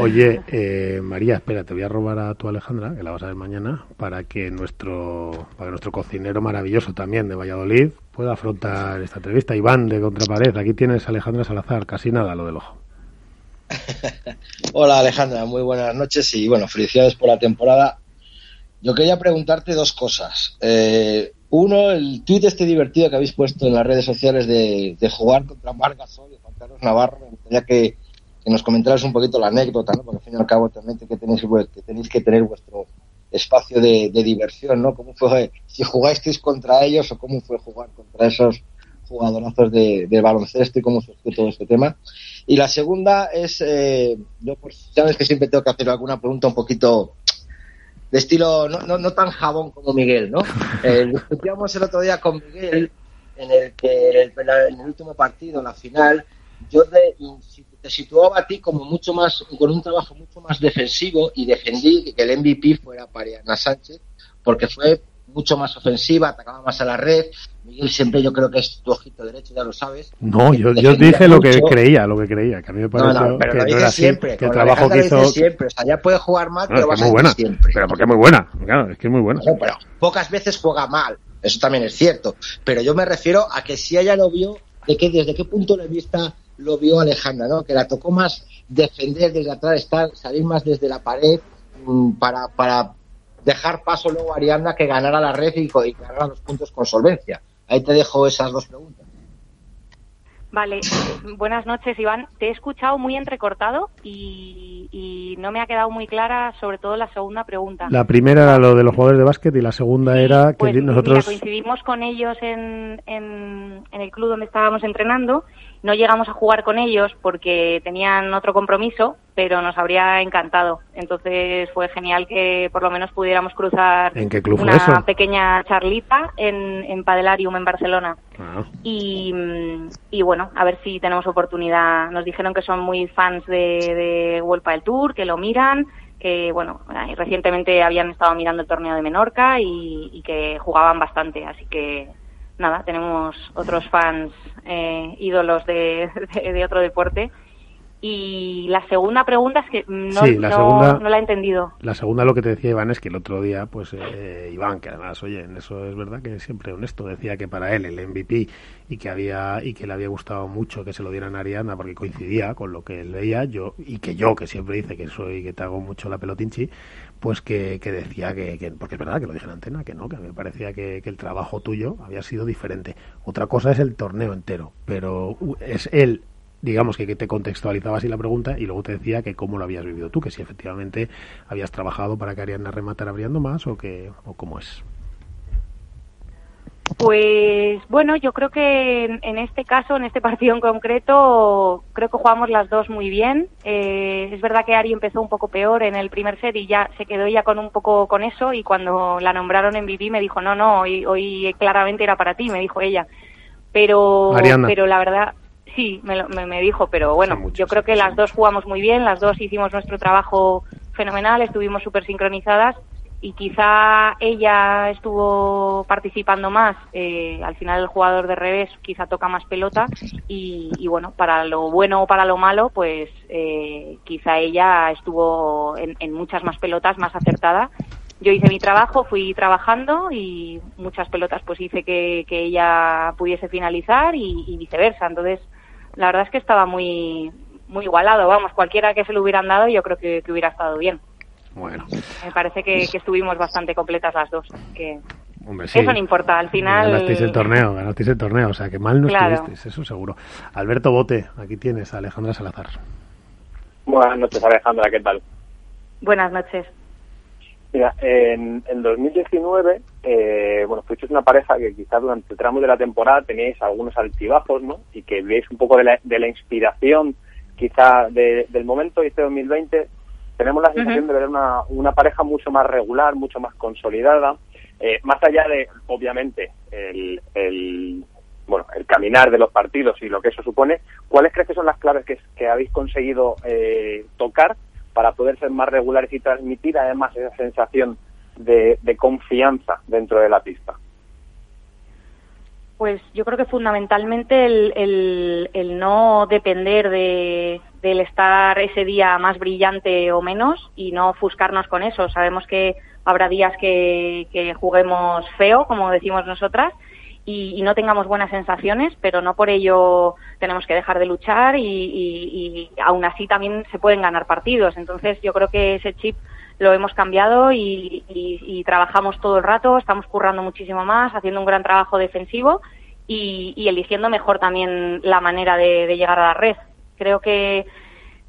Oye, eh, María, espera, te voy a robar a tu Alejandra, que la vas a ver mañana, para que nuestro, para que nuestro cocinero maravilloso también de Valladolid pueda afrontar esta entrevista. Iván de Contrapared, aquí tienes a Alejandra Salazar, casi nada lo del ojo. [LAUGHS] Hola Alejandra, muy buenas noches y bueno, felicidades por la temporada. Yo quería preguntarte dos cosas. Eh, uno, el tuit este divertido que habéis puesto en las redes sociales de, de jugar contra Marc Gasol y Juan Carlos Navarro, me gustaría que, que nos comentaras un poquito la anécdota, ¿no? porque al fin y al cabo también que tenéis, que tenéis que tener vuestro espacio de, diversión, ¿no? ¿Cómo fue, si jugasteis contra ellos o cómo fue jugar contra esos jugadorazos de, de baloncesto y cómo surgió todo este tema? Y la segunda es, eh, yo pues, sabes que siempre tengo que hacer alguna pregunta un poquito de estilo no, no, no tan jabón como Miguel, ¿no? [LAUGHS] Eh, discutíamos el otro día con Miguel en el que en el, en el último partido, en la final, yo te, te situaba a ti como mucho más, con un trabajo mucho más defensivo y defendí que el MVP fuera para Ana Sánchez, porque fue mucho más ofensiva, atacaba más a la red. Miguel siempre yo creo que es tu ojito derecho, ya lo sabes. No, yo, dije lo que creía, lo que creía, que a mí me No, pareció no, pero que lo no era así, siempre. que el trabajo que hizo... siempre. O sea, ya puede jugar mal, No, pero es que es a buena, siempre. pero porque es muy buena, claro, es que es muy buena. Ojo, pero pocas veces juega mal, eso también es cierto. Pero yo me refiero a que si ella lo vio, de que desde qué punto de vista lo vio Alejandra, ¿no? Que la tocó más defender desde atrás, estar, salir más desde la pared mm, para, para dejar paso luego a Arianda que ganara la red y, y ganara los puntos con solvencia. Ahí te dejo esas dos preguntas. Vale, buenas noches Iván. Te he escuchado muy entrecortado y, y no me ha quedado muy clara sobre todo la segunda pregunta. La primera era lo de los jugadores de básquet y la segunda era que Pues mira, nosotros... coincidimos con ellos en, en, en el club donde estábamos entrenando. No llegamos a jugar con ellos porque tenían otro compromiso, pero nos habría encantado. Entonces fue genial que por lo menos pudiéramos cruzar ¿En qué club una eso? pequeña charlita en, en Padelarium en Barcelona. Ah. Y, y bueno, a ver si tenemos oportunidad. Nos dijeron que son muy fans de, de World Padel Tour, que lo miran, que bueno, recientemente habían estado mirando el torneo de Menorca y, y que jugaban bastante. Así que nada, tenemos otros fans eh, ídolos de, de, de otro deporte. Y la segunda pregunta es que no, Sí, la no- segunda- no la he entendido. La segunda lo que te decía Iván es que el otro día, pues eh, Iván, que además, oye, en eso es verdad que siempre honesto, decía que para él el MVP y que había y que le había gustado mucho que se lo dieran a Ariana porque coincidía con lo que él veía, yo y que yo que siempre dice que soy que te hago mucho la pelotinchi, pues que, que decía que, que- porque es verdad que lo dije en antena, que no, que a me parecía que, el trabajo tuyo había sido diferente. Otra cosa es el torneo entero, pero es él digamos que, que te contextualizaba así la pregunta y luego te decía que cómo lo habías vivido tú, que si efectivamente habías trabajado para que Ariana rematara abriendo más o que o cómo es. Pues bueno, yo creo que en, este caso, en este [LAUGHS] partido en concreto, creo que jugamos las dos muy bien. Eh, es verdad que Ari empezó un poco peor en el primer set y ya se quedó ya con un poco con eso y cuando la nombraron en MVP me dijo, no, no, hoy, hoy claramente era para ti, me dijo ella. Pero, pero la verdad, sí, me, lo- me, me dijo, pero bueno, yo creo que sí, las son dos jugamos muy bien, las dos hicimos nuestro trabajo fenomenal, estuvimos súper sincronizadas y quizá ella estuvo participando más. eh, al final el jugador de revés quizá toca más pelota y, y bueno, para lo bueno o para lo malo, pues eh, quizá ella estuvo en, en muchas más pelotas más acertada. Yo hice mi trabajo, fui trabajando y muchas pelotas pues hice que, ella pudiese finalizar y, viceversa. Entonces, la verdad es que estaba muy muy igualado. Vamos, cualquiera que se lo hubieran dado yo creo que hubiera estado bien. Bueno. Me parece que, que estuvimos bastante completas las dos. Que Hombre, sí. Eso no importa, al final... Ganasteis el torneo, ganasteis el torneo, o sea que mal no Claro. estuvisteis, eso seguro. Alberto Bote, aquí tienes a Alejandra Salazar. Buenas noches, Alejandra, ¿qué tal? Buenas noches. Mira, en, en 2019, eh, bueno, fuisteis una pareja que quizás durante el tramo de la temporada teníais algunos altibajos, ¿no? Y que veis un poco de la, de la inspiración, quizá de- del momento, y este 2020 tenemos la sensación de ver una, una pareja mucho más regular, mucho más consolidada, eh, más allá de, obviamente, el, el, bueno, el caminar de los partidos y lo que eso supone, ¿cuáles crees que son las claves que, que habéis conseguido eh, tocar para poder ser más regulares y transmitir además esa sensación de, de confianza dentro de la pista? Pues yo creo que fundamentalmente el, el, el no depender de, del estar ese día más brillante o menos y no ofuscarnos con eso. Sabemos que habrá días que, que juguemos feo, como decimos nosotras, y, no tengamos buenas sensaciones, pero no por ello tenemos que dejar de luchar y, y, y aún así también se pueden ganar partidos. Entonces yo creo que ese chip lo hemos cambiado y, y- trabajamos todo el rato, estamos currando muchísimo más, haciendo un gran trabajo defensivo y, eligiendo mejor también la manera de, llegar a la red. Creo que,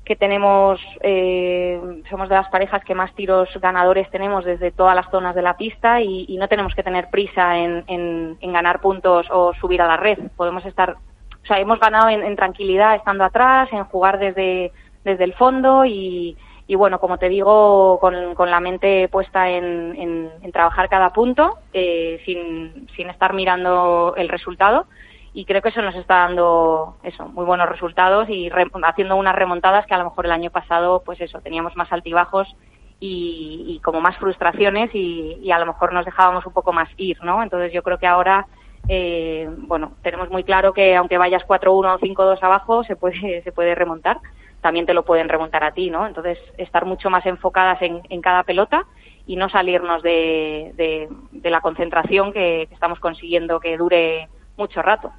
que tenemos, eh, somos de las parejas que más tiros ganadores tenemos desde todas las zonas de la pista y, no tenemos que tener prisa en, en- en ganar puntos o subir a la red. Podemos estar, o sea, hemos ganado en, en tranquilidad estando atrás, en jugar desde, desde el fondo y, y bueno, como te digo, con, con la mente puesta en, en- trabajar cada punto, eh, sin, sin estar mirando el resultado. Y creo que eso nos está dando eso, muy buenos resultados y re- haciendo unas remontadas que a lo mejor el año pasado, pues eso, teníamos más altibajos y, y como más frustraciones y, y a lo mejor nos dejábamos un poco más ir, ¿no? Entonces yo creo que ahora, eh, bueno, tenemos muy claro que aunque vayas 4-1 o 5-2 abajo, se puede, [LAUGHS] se puede remontar. También te lo pueden remontar a ti, ¿no? Entonces estar mucho más enfocadas en, en cada pelota y no salirnos de, de- de la concentración que, que estamos consiguiendo que dure mucho rato.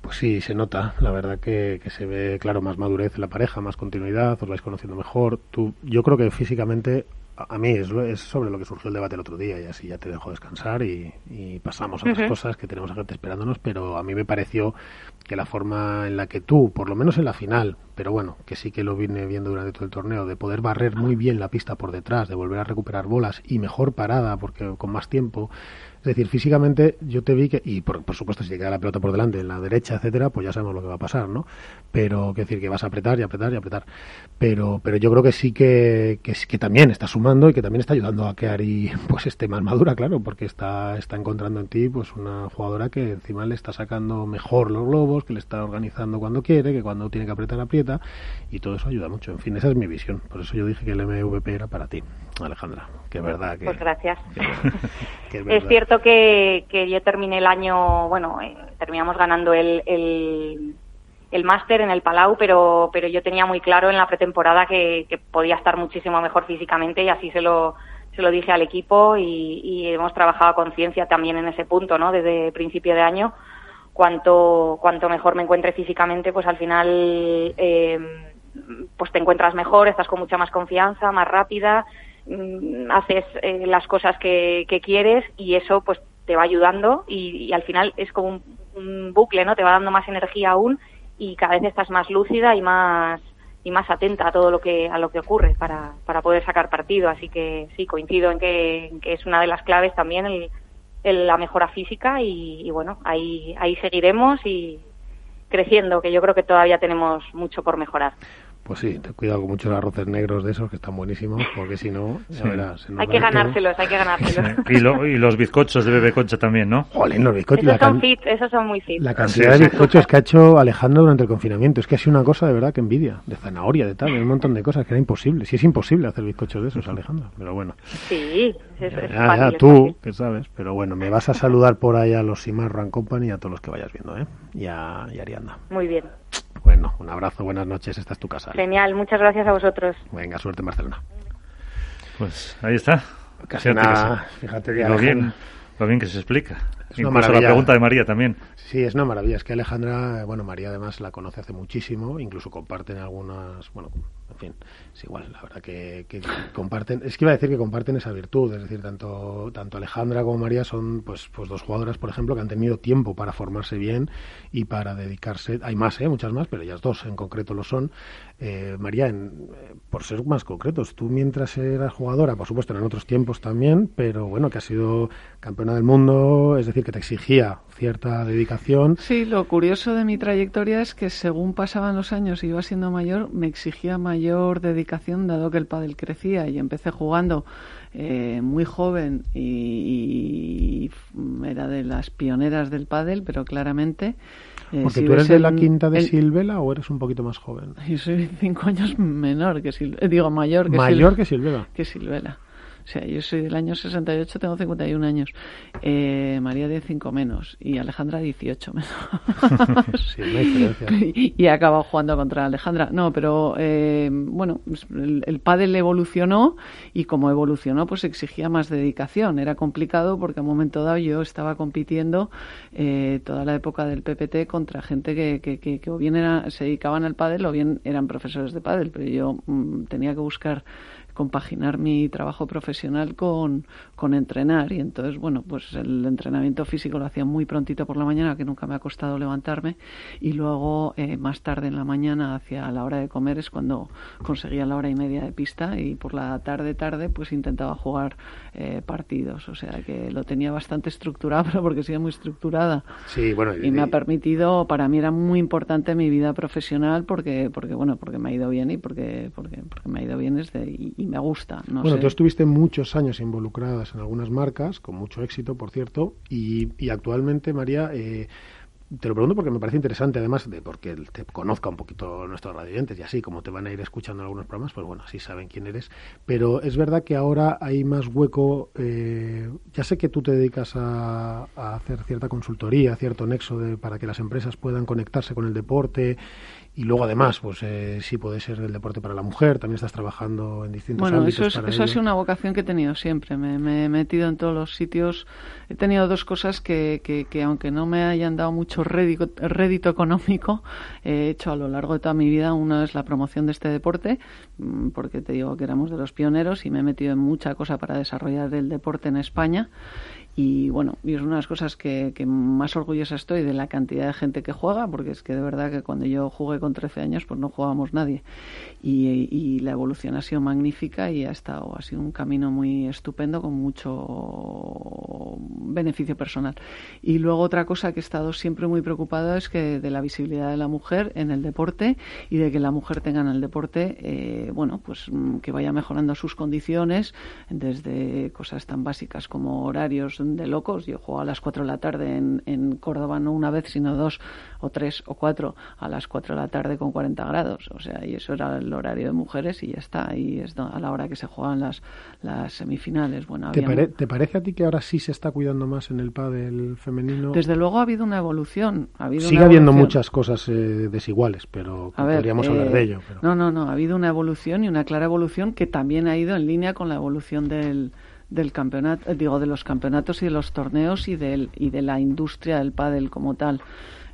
Pues sí, se nota, la verdad que, se ve, claro, más madurez en la pareja, más continuidad, os vais conociendo mejor. Tú, yo creo que físicamente, a mí es, es sobre lo que surgió el debate el otro día y así ya te dejo descansar y, y pasamos a otras Ujú. cosas que tenemos a gente esperándonos, pero a mí me pareció que la forma en la que tú, por lo menos en la final, pero bueno, que sí que lo vine viendo durante todo el torneo, de poder barrer muy bien la pista por detrás, de volver a recuperar bolas y mejor parada porque con más tiempo, es decir, físicamente yo te vi que, y por, por supuesto si te queda la pelota por delante, en la derecha, etcétera, pues ya sabemos lo que va a pasar, ¿no? Pero, quiero decir, que vas a apretar y apretar y apretar. Pero, pero yo creo que sí que, que, que también está sumando y que también está ayudando a que Ari [LAUGHS] pues esté más madura, claro, porque está, está encontrando en ti pues una jugadora que encima le está sacando mejor los globos, que le está organizando cuando quiere, que cuando tiene que apretar aprieta, y todo eso ayuda mucho. En fin, esa es mi visión. Por eso yo dije que el MVP era para ti, Alejandra. Que es verdad que, Pues gracias. que es Es verdad. cierto que, que yo terminé el año, bueno, eh, terminamos ganando el, el, el máster en el Palau, pero, pero yo tenía muy claro en la pretemporada que, podía estar muchísimo mejor físicamente y así se lo, se lo dije al equipo y, y hemos trabajado a conciencia también en ese punto, ¿no? Desde principio de año. Cuanto, cuanto mejor me encuentre físicamente, pues al final eh, pues te encuentras mejor, estás con mucha más confianza, más rápida, mm, haces eh, las cosas que, que quieres y eso pues te va ayudando y, al final es como un, bucle, ¿no? Te va dando más energía aún y cada vez estás más lúcida y más y más atenta a todo lo que a lo que ocurre para, para poder sacar partido. Así que sí, coincido en que, es una de las claves también el- la mejora física y, y bueno, ahí, ahí seguiremos y creciendo, que yo creo que todavía tenemos mucho por mejorar. Pues sí, ten cuidado con muchos arroces negros de esos que están buenísimos, porque si no, ya Sí. verás. se nos Hay que todo. ganárselos, hay que ganárselos. [LAUGHS] Y, lo- y los bizcochos de Bebe Concha también, ¿no? Jolín, los bizcochos. Esos La, son fit, esos son muy fit. la cantidad de bizcochos que ha hecho Alejandro durante el confinamiento. Es que ha sido una cosa de verdad que envidia. De zanahoria, de tal, de un montón de cosas que era imposible. Si es imposible hacer bizcochos de esos, Alejandro. Pero bueno. Sí, es, es Ya, fácil, ya, es tú, fácil. que sabes. Pero bueno, me vas a saludar por ahí a los Simar Run Company y a todos los que vayas viendo, ¿eh? Y a, y a Arianda. Muy bien. Bueno, un abrazo, buenas noches. Esta es tu casa. Genial, muchas gracias a vosotros. Venga, suerte en Barcelona. Pues ahí está. Casi nada, fíjate lo bien, lo bien que se explica. Es una Incluso la maravilla. pregunta de María también. Sí, es una maravilla. Es que Alejandra, bueno, María además la conoce hace muchísimo, incluso comparten algunas, bueno, en fin, es igual, la verdad que, que comparten, es que iba a decir que comparten esa virtud, es decir, tanto, tanto Alejandra como María son pues, pues dos jugadoras, por ejemplo, que han tenido tiempo para formarse bien y para dedicarse, hay más, ¿eh? muchas más, pero ellas dos en concreto lo son. Eh, María, en- eh, por ser más concretos, tú mientras eras jugadora, por supuesto en otros tiempos también, pero bueno, que has sido campeona del mundo, es decir, que te exigía cierta dedicación. Sí, lo curioso de mi trayectoria es que según pasaban los años y iba siendo mayor, me exigía mayor dedicación dado que el pádel crecía y empecé jugando eh, muy joven y, y era de las pioneras del pádel, pero claramente eh, Porque si tú eres de la quinta de el- Silvela o eres un poquito más joven. [LAUGHS] Yo soy cinco años menor que Silvela, digo mayor que Mayor Sil- que Silvela. que Silvela. O sea, yo soy del año 68, tengo 51 años. Eh, María tiene 5 menos y Alejandra 18 menos. [LAUGHS] Sí, una diferencia. [LAUGHS] y, y he acabado jugando contra Alejandra. No, pero eh, bueno, el, el pádel evolucionó y como evolucionó, pues exigía más dedicación. Era complicado porque a un momento dado yo estaba compitiendo eh, toda la época del PPT contra gente que, que, que, que o bien era- se dedicaban al pádel o bien eran profesores de pádel, pero yo mm, tenía que buscar compaginar mi trabajo profesional con, con entrenar. Y entonces bueno pues el entrenamiento físico lo hacía muy prontito por la mañana que nunca me ha costado levantarme. Y luego eh, más tarde en la mañana hacia la hora de comer es cuando conseguía la hora y media de pista. Y por la tarde tarde pues intentaba jugar eh, partidos. O sea que lo tenía bastante estructurado [LAUGHS] pero porque soy muy estructurada. Sí, bueno, y me ha permitido para mí era muy importante mi vida profesional porque porque bueno porque me ha ido bien y porque porque, porque me ha ido bien desde, y, y me gusta no bueno, sé. tú estuviste muchos años involucradas en algunas marcas, con mucho éxito, por cierto, y, y actualmente, María, eh, te lo pregunto porque me parece interesante, además de porque te conozca un poquito nuestros radiantes y así, como te van a ir escuchando en algunos programas, pues bueno, así saben quién eres. Pero es verdad que ahora hay más hueco. eh, ya sé que tú te dedicas a, a hacer cierta consultoría, cierto nexo de, para que las empresas puedan conectarse con el deporte. Y luego, además, pues eh, sí puede ser el deporte para la mujer. También estás trabajando en distintos Bueno, ámbitos eso, es, eso ha sido una vocación que he tenido siempre. Me, me he metido en todos los sitios. He tenido dos cosas que, que, que aunque no me hayan dado mucho rédito, rédito económico, he hecho a lo largo de toda mi vida. Una es la promoción de este deporte, mm, porque te digo que éramos de los pioneros y me he metido en mucha cosa para desarrollar el deporte en España. Y bueno, y es una de las cosas que, que más orgullosa estoy de la cantidad de gente que juega, porque es que de verdad que cuando yo jugué con 13 años, pues no jugábamos nadie. Y, y la evolución ha sido magnífica y ha estado, ha sido un camino muy estupendo con mucho beneficio personal. Y luego otra cosa que he estado siempre muy preocupado es que de la visibilidad de la mujer en el deporte y de que la mujer tenga en el deporte, eh, bueno, pues mm, que vaya mejorando sus condiciones desde cosas tan básicas como horarios de locos. Yo juego a las 4 de la tarde en, en Córdoba, no una vez, sino dos o tres o cuatro a las 4 de la tarde con 40 grados. O sea, y eso era el horario de mujeres y ya está. Y es a la hora que se juegan las, las semifinales. Bueno, ¿Te, había- pare- te parece a ti que ahora sí se está cuidando más en el pádel femenino? Desde luego ha habido una evolución. Ha habido Sigue una habiendo evolución. muchas cosas eh, desiguales, pero que A ver, podríamos hablar eh, de ello. Pero... No, no, no. Ha habido una evolución y una clara evolución que también ha ido en línea con la evolución del, del campeonato, eh, digo, de los campeonatos y de los torneos y del y de la industria del pádel como tal.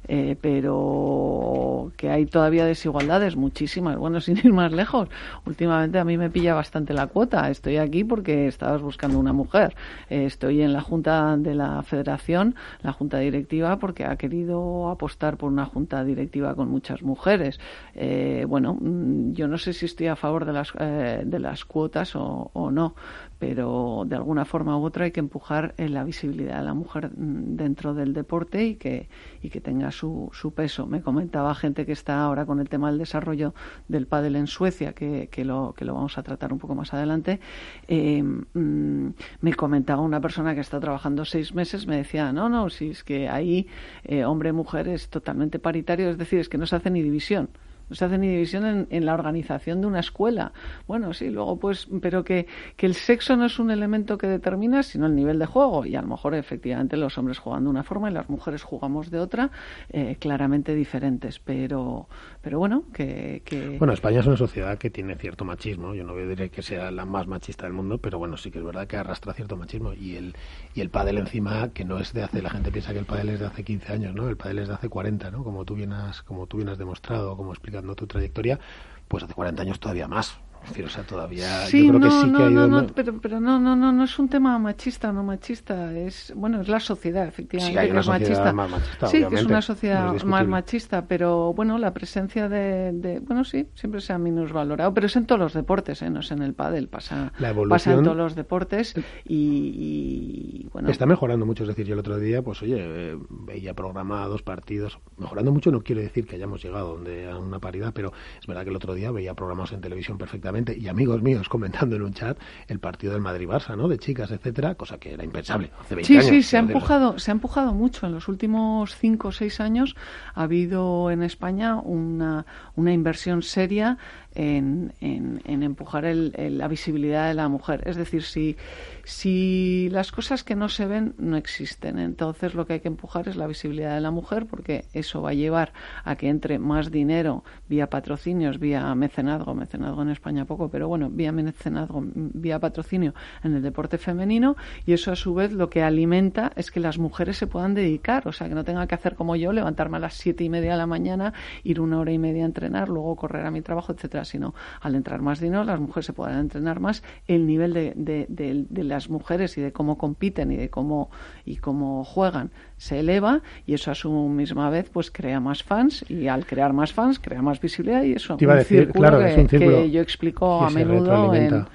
Eh, pero que hay todavía desigualdades, muchísimas. Bueno, [LAUGHS] sin ir más lejos, últimamente a mí me pilla bastante la cuota. Estoy aquí porque estabas buscando una mujer. Eh, estoy en la junta de la federación, la junta directiva, porque ha querido apostar por una junta directiva con muchas mujeres. Eh, bueno, mm, yo no sé si estoy a favor de las, eh, de las cuotas o, o no, pero de alguna forma u otra hay que empujar eh, la visibilidad de la mujer mm, dentro del deporte y que, y que tenga su, su peso. Me comentaba gente que está ahora con el tema del desarrollo del pádel en Suecia, que, que, lo, que lo vamos a tratar un poco más adelante. Eh, mm, me comentaba una persona que está trabajando seis meses, me decía, no, no, si es que ahí eh, hombre-mujer es totalmente paritario, es decir, es que no se hace ni división. No se hace ni división en, en, la organización de una escuela. Bueno, sí, luego pues, pero que, que el sexo no es un elemento que determina, sino el nivel de juego. Y a lo mejor efectivamente los hombres juegan de una forma y las mujeres jugamos de otra, eh, claramente diferentes. Pero, pero bueno, que, que, Bueno, España es una sociedad que tiene cierto machismo. Yo no diré que sea la más machista del mundo, pero bueno, sí que es verdad que arrastra cierto machismo. Y el, y el pádel encima, que no es de hace, la gente piensa que el pádel es de hace 15 años, ¿no? El pádel es de hace 40, ¿no? Como tú bien has, como tú bien has demostrado, como explicando tu trayectoria, pues hace 40 años todavía más. Decir, o sea, todavía sí, yo creo no, que sí no, que no, pero, pero no, no, no, no es un tema machista o no machista, es, bueno, es la sociedad, efectivamente, Sí, hay que es sociedad machista. más machista, sí, que es obviamente, una sociedad es más machista, pero bueno, la presencia de, de, bueno, sí, siempre se ha minusvalorado, pero es en todos los deportes, ¿eh? no es en el pádel, pasa, La pasa en todos los deportes y, y, bueno, Está mejorando mucho, es decir, yo el otro día, pues oye, eh, veía programados partidos. Mejorando mucho no quiere decir que hayamos llegado donde a una paridad, pero es verdad que el otro día veía programados en televisión perfectamente y amigos míos comentando en un chat el partido del Madrid-Barça, ¿no? De chicas, etcétera, cosa que era impensable hace 20 Sí, años. sí, se ha empujado, se ha empujado mucho. En los últimos cinco o seis años ha habido en España una, una inversión seria en, en, en empujar el- el- la visibilidad de la mujer. Es decir, si, si las cosas que no se ven no existen, entonces lo que hay que empujar es la visibilidad de la mujer porque eso va a llevar a que entre más dinero vía patrocinios, vía mecenazgo, mecenazgo en España poco, pero bueno, vía mecenazgo, vía patrocinio en el deporte femenino y eso a su vez lo que alimenta es que las mujeres se puedan dedicar, o sea, que no tenga que hacer como yo, levantarme a las siete y media de la mañana, ir una hora y media a entrenar, luego correr a mi trabajo, etcétera, sino al entrar más dinero, las mujeres se puedan entrenar más, el nivel de, de, de- de las mujeres y de cómo compiten y de cómo y cómo juegan se eleva y eso a su misma vez pues crea más fans y al crear más fans crea más visibilidad y eso Te iba a decir, claro, que, es un círculo que yo explico a menudo en.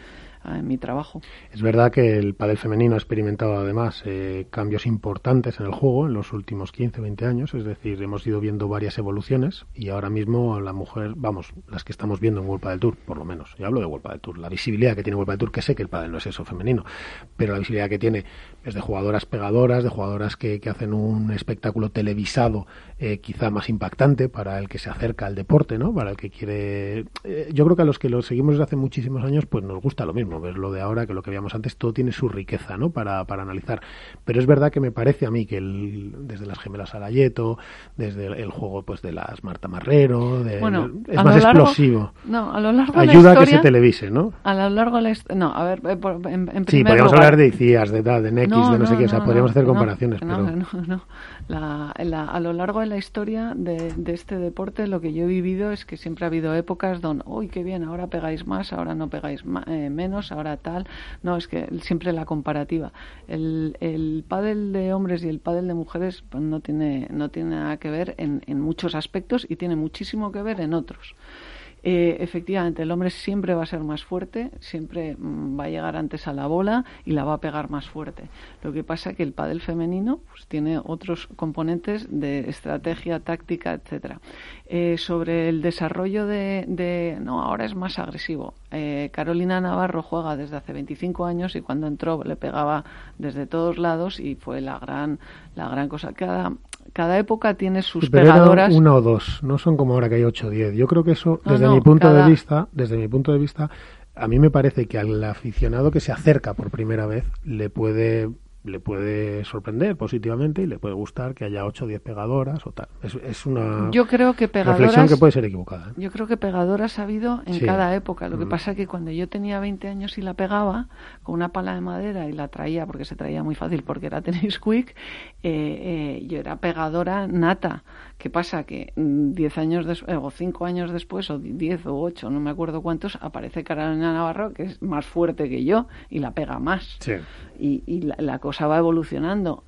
En mi trabajo. Es verdad que el pádel femenino ha experimentado además eh, cambios importantes en el juego en los últimos 15, 20 años, es decir, hemos ido viendo varias evoluciones y ahora mismo la mujer, vamos, las que estamos viendo en World Padel Tour, por lo menos, yo hablo de World Padel Tour, la visibilidad que tiene World Padel Tour, que sé que el pádel no es eso femenino, pero la visibilidad que tiene es de jugadoras pegadoras, de jugadoras que, que hacen un espectáculo televisado eh, quizá más impactante para el que se acerca al deporte, ¿no? Para el que quiere... eh, yo creo que a los que lo seguimos desde hace muchísimos años, pues nos gusta lo mismo, ver lo de ahora que lo que veíamos antes, todo tiene su riqueza, ¿no? Para, para analizar. Pero es verdad que me parece a mí que el, desde las gemelas Arayeto, desde el, el juego pues de las Marta Marrero, de- Bueno, es más largo- explosivo. No, a lo largo de la Ayuda a que se televise, ¿no? A lo largo de la No, a ver, eh, en, en Sí, primer podríamos lugar- hablar de ICIAS, de, de NX, de no, sé qué, o sea, podríamos hacer no, comparaciones, no, pero... no, no. La- la- a lo largo de la historia de, de este deporte, lo que yo he vivido es que siempre ha habido épocas donde, uy, qué bien, ahora pegáis más, ahora no pegáis eh, menos, ahora tal. No, es que siempre la comparativa. El, el pádel de hombres y el pádel de mujeres pues, no tiene no tiene nada que ver en, en muchos aspectos y tiene muchísimo que ver en otros. Eh, efectivamente, el hombre siempre va a ser más fuerte, siempre mm, va a llegar antes a la bola y la va a pegar más fuerte. Lo que pasa que el pádel femenino pues, tiene otros componentes de estrategia, táctica, etcétera. Eh, sobre el desarrollo de, de- no, ahora es más agresivo. Eh, Carolina Navarro juega desde hace 25 años y cuando entró le pegaba desde todos lados y fue la gran la gran cosa. Cada cada época tiene sus pero era una o dos, no son como ahora que hay 8 o 10. Yo creo que eso, No, desde no, mi punto cada- de vista, desde mi punto de vista, a mí me parece que al aficionado que se acerca por primera vez le puede le puede sorprender positivamente y le puede gustar que haya 8 o 10 pegadoras o tal. Es, es una Yo creo que pegadoras. reflexión que puede ser equivocada. ¿eh? Yo creo que pegadoras ha habido en Sí. cada época. Lo que Mm. pasa es que cuando yo tenía 20 años y la pegaba con una pala de madera y la traía porque se traía muy fácil porque era [LAUGHS] tenis quick, eh, eh, yo era pegadora nata. ¿Qué pasa? Que mm, 10 años después, o 5 años después, o 10 o 8, no me acuerdo cuántos, aparece Carolina Navarro que es más fuerte que yo y la pega más. Sí. Y, y la, la cosa va evolucionando.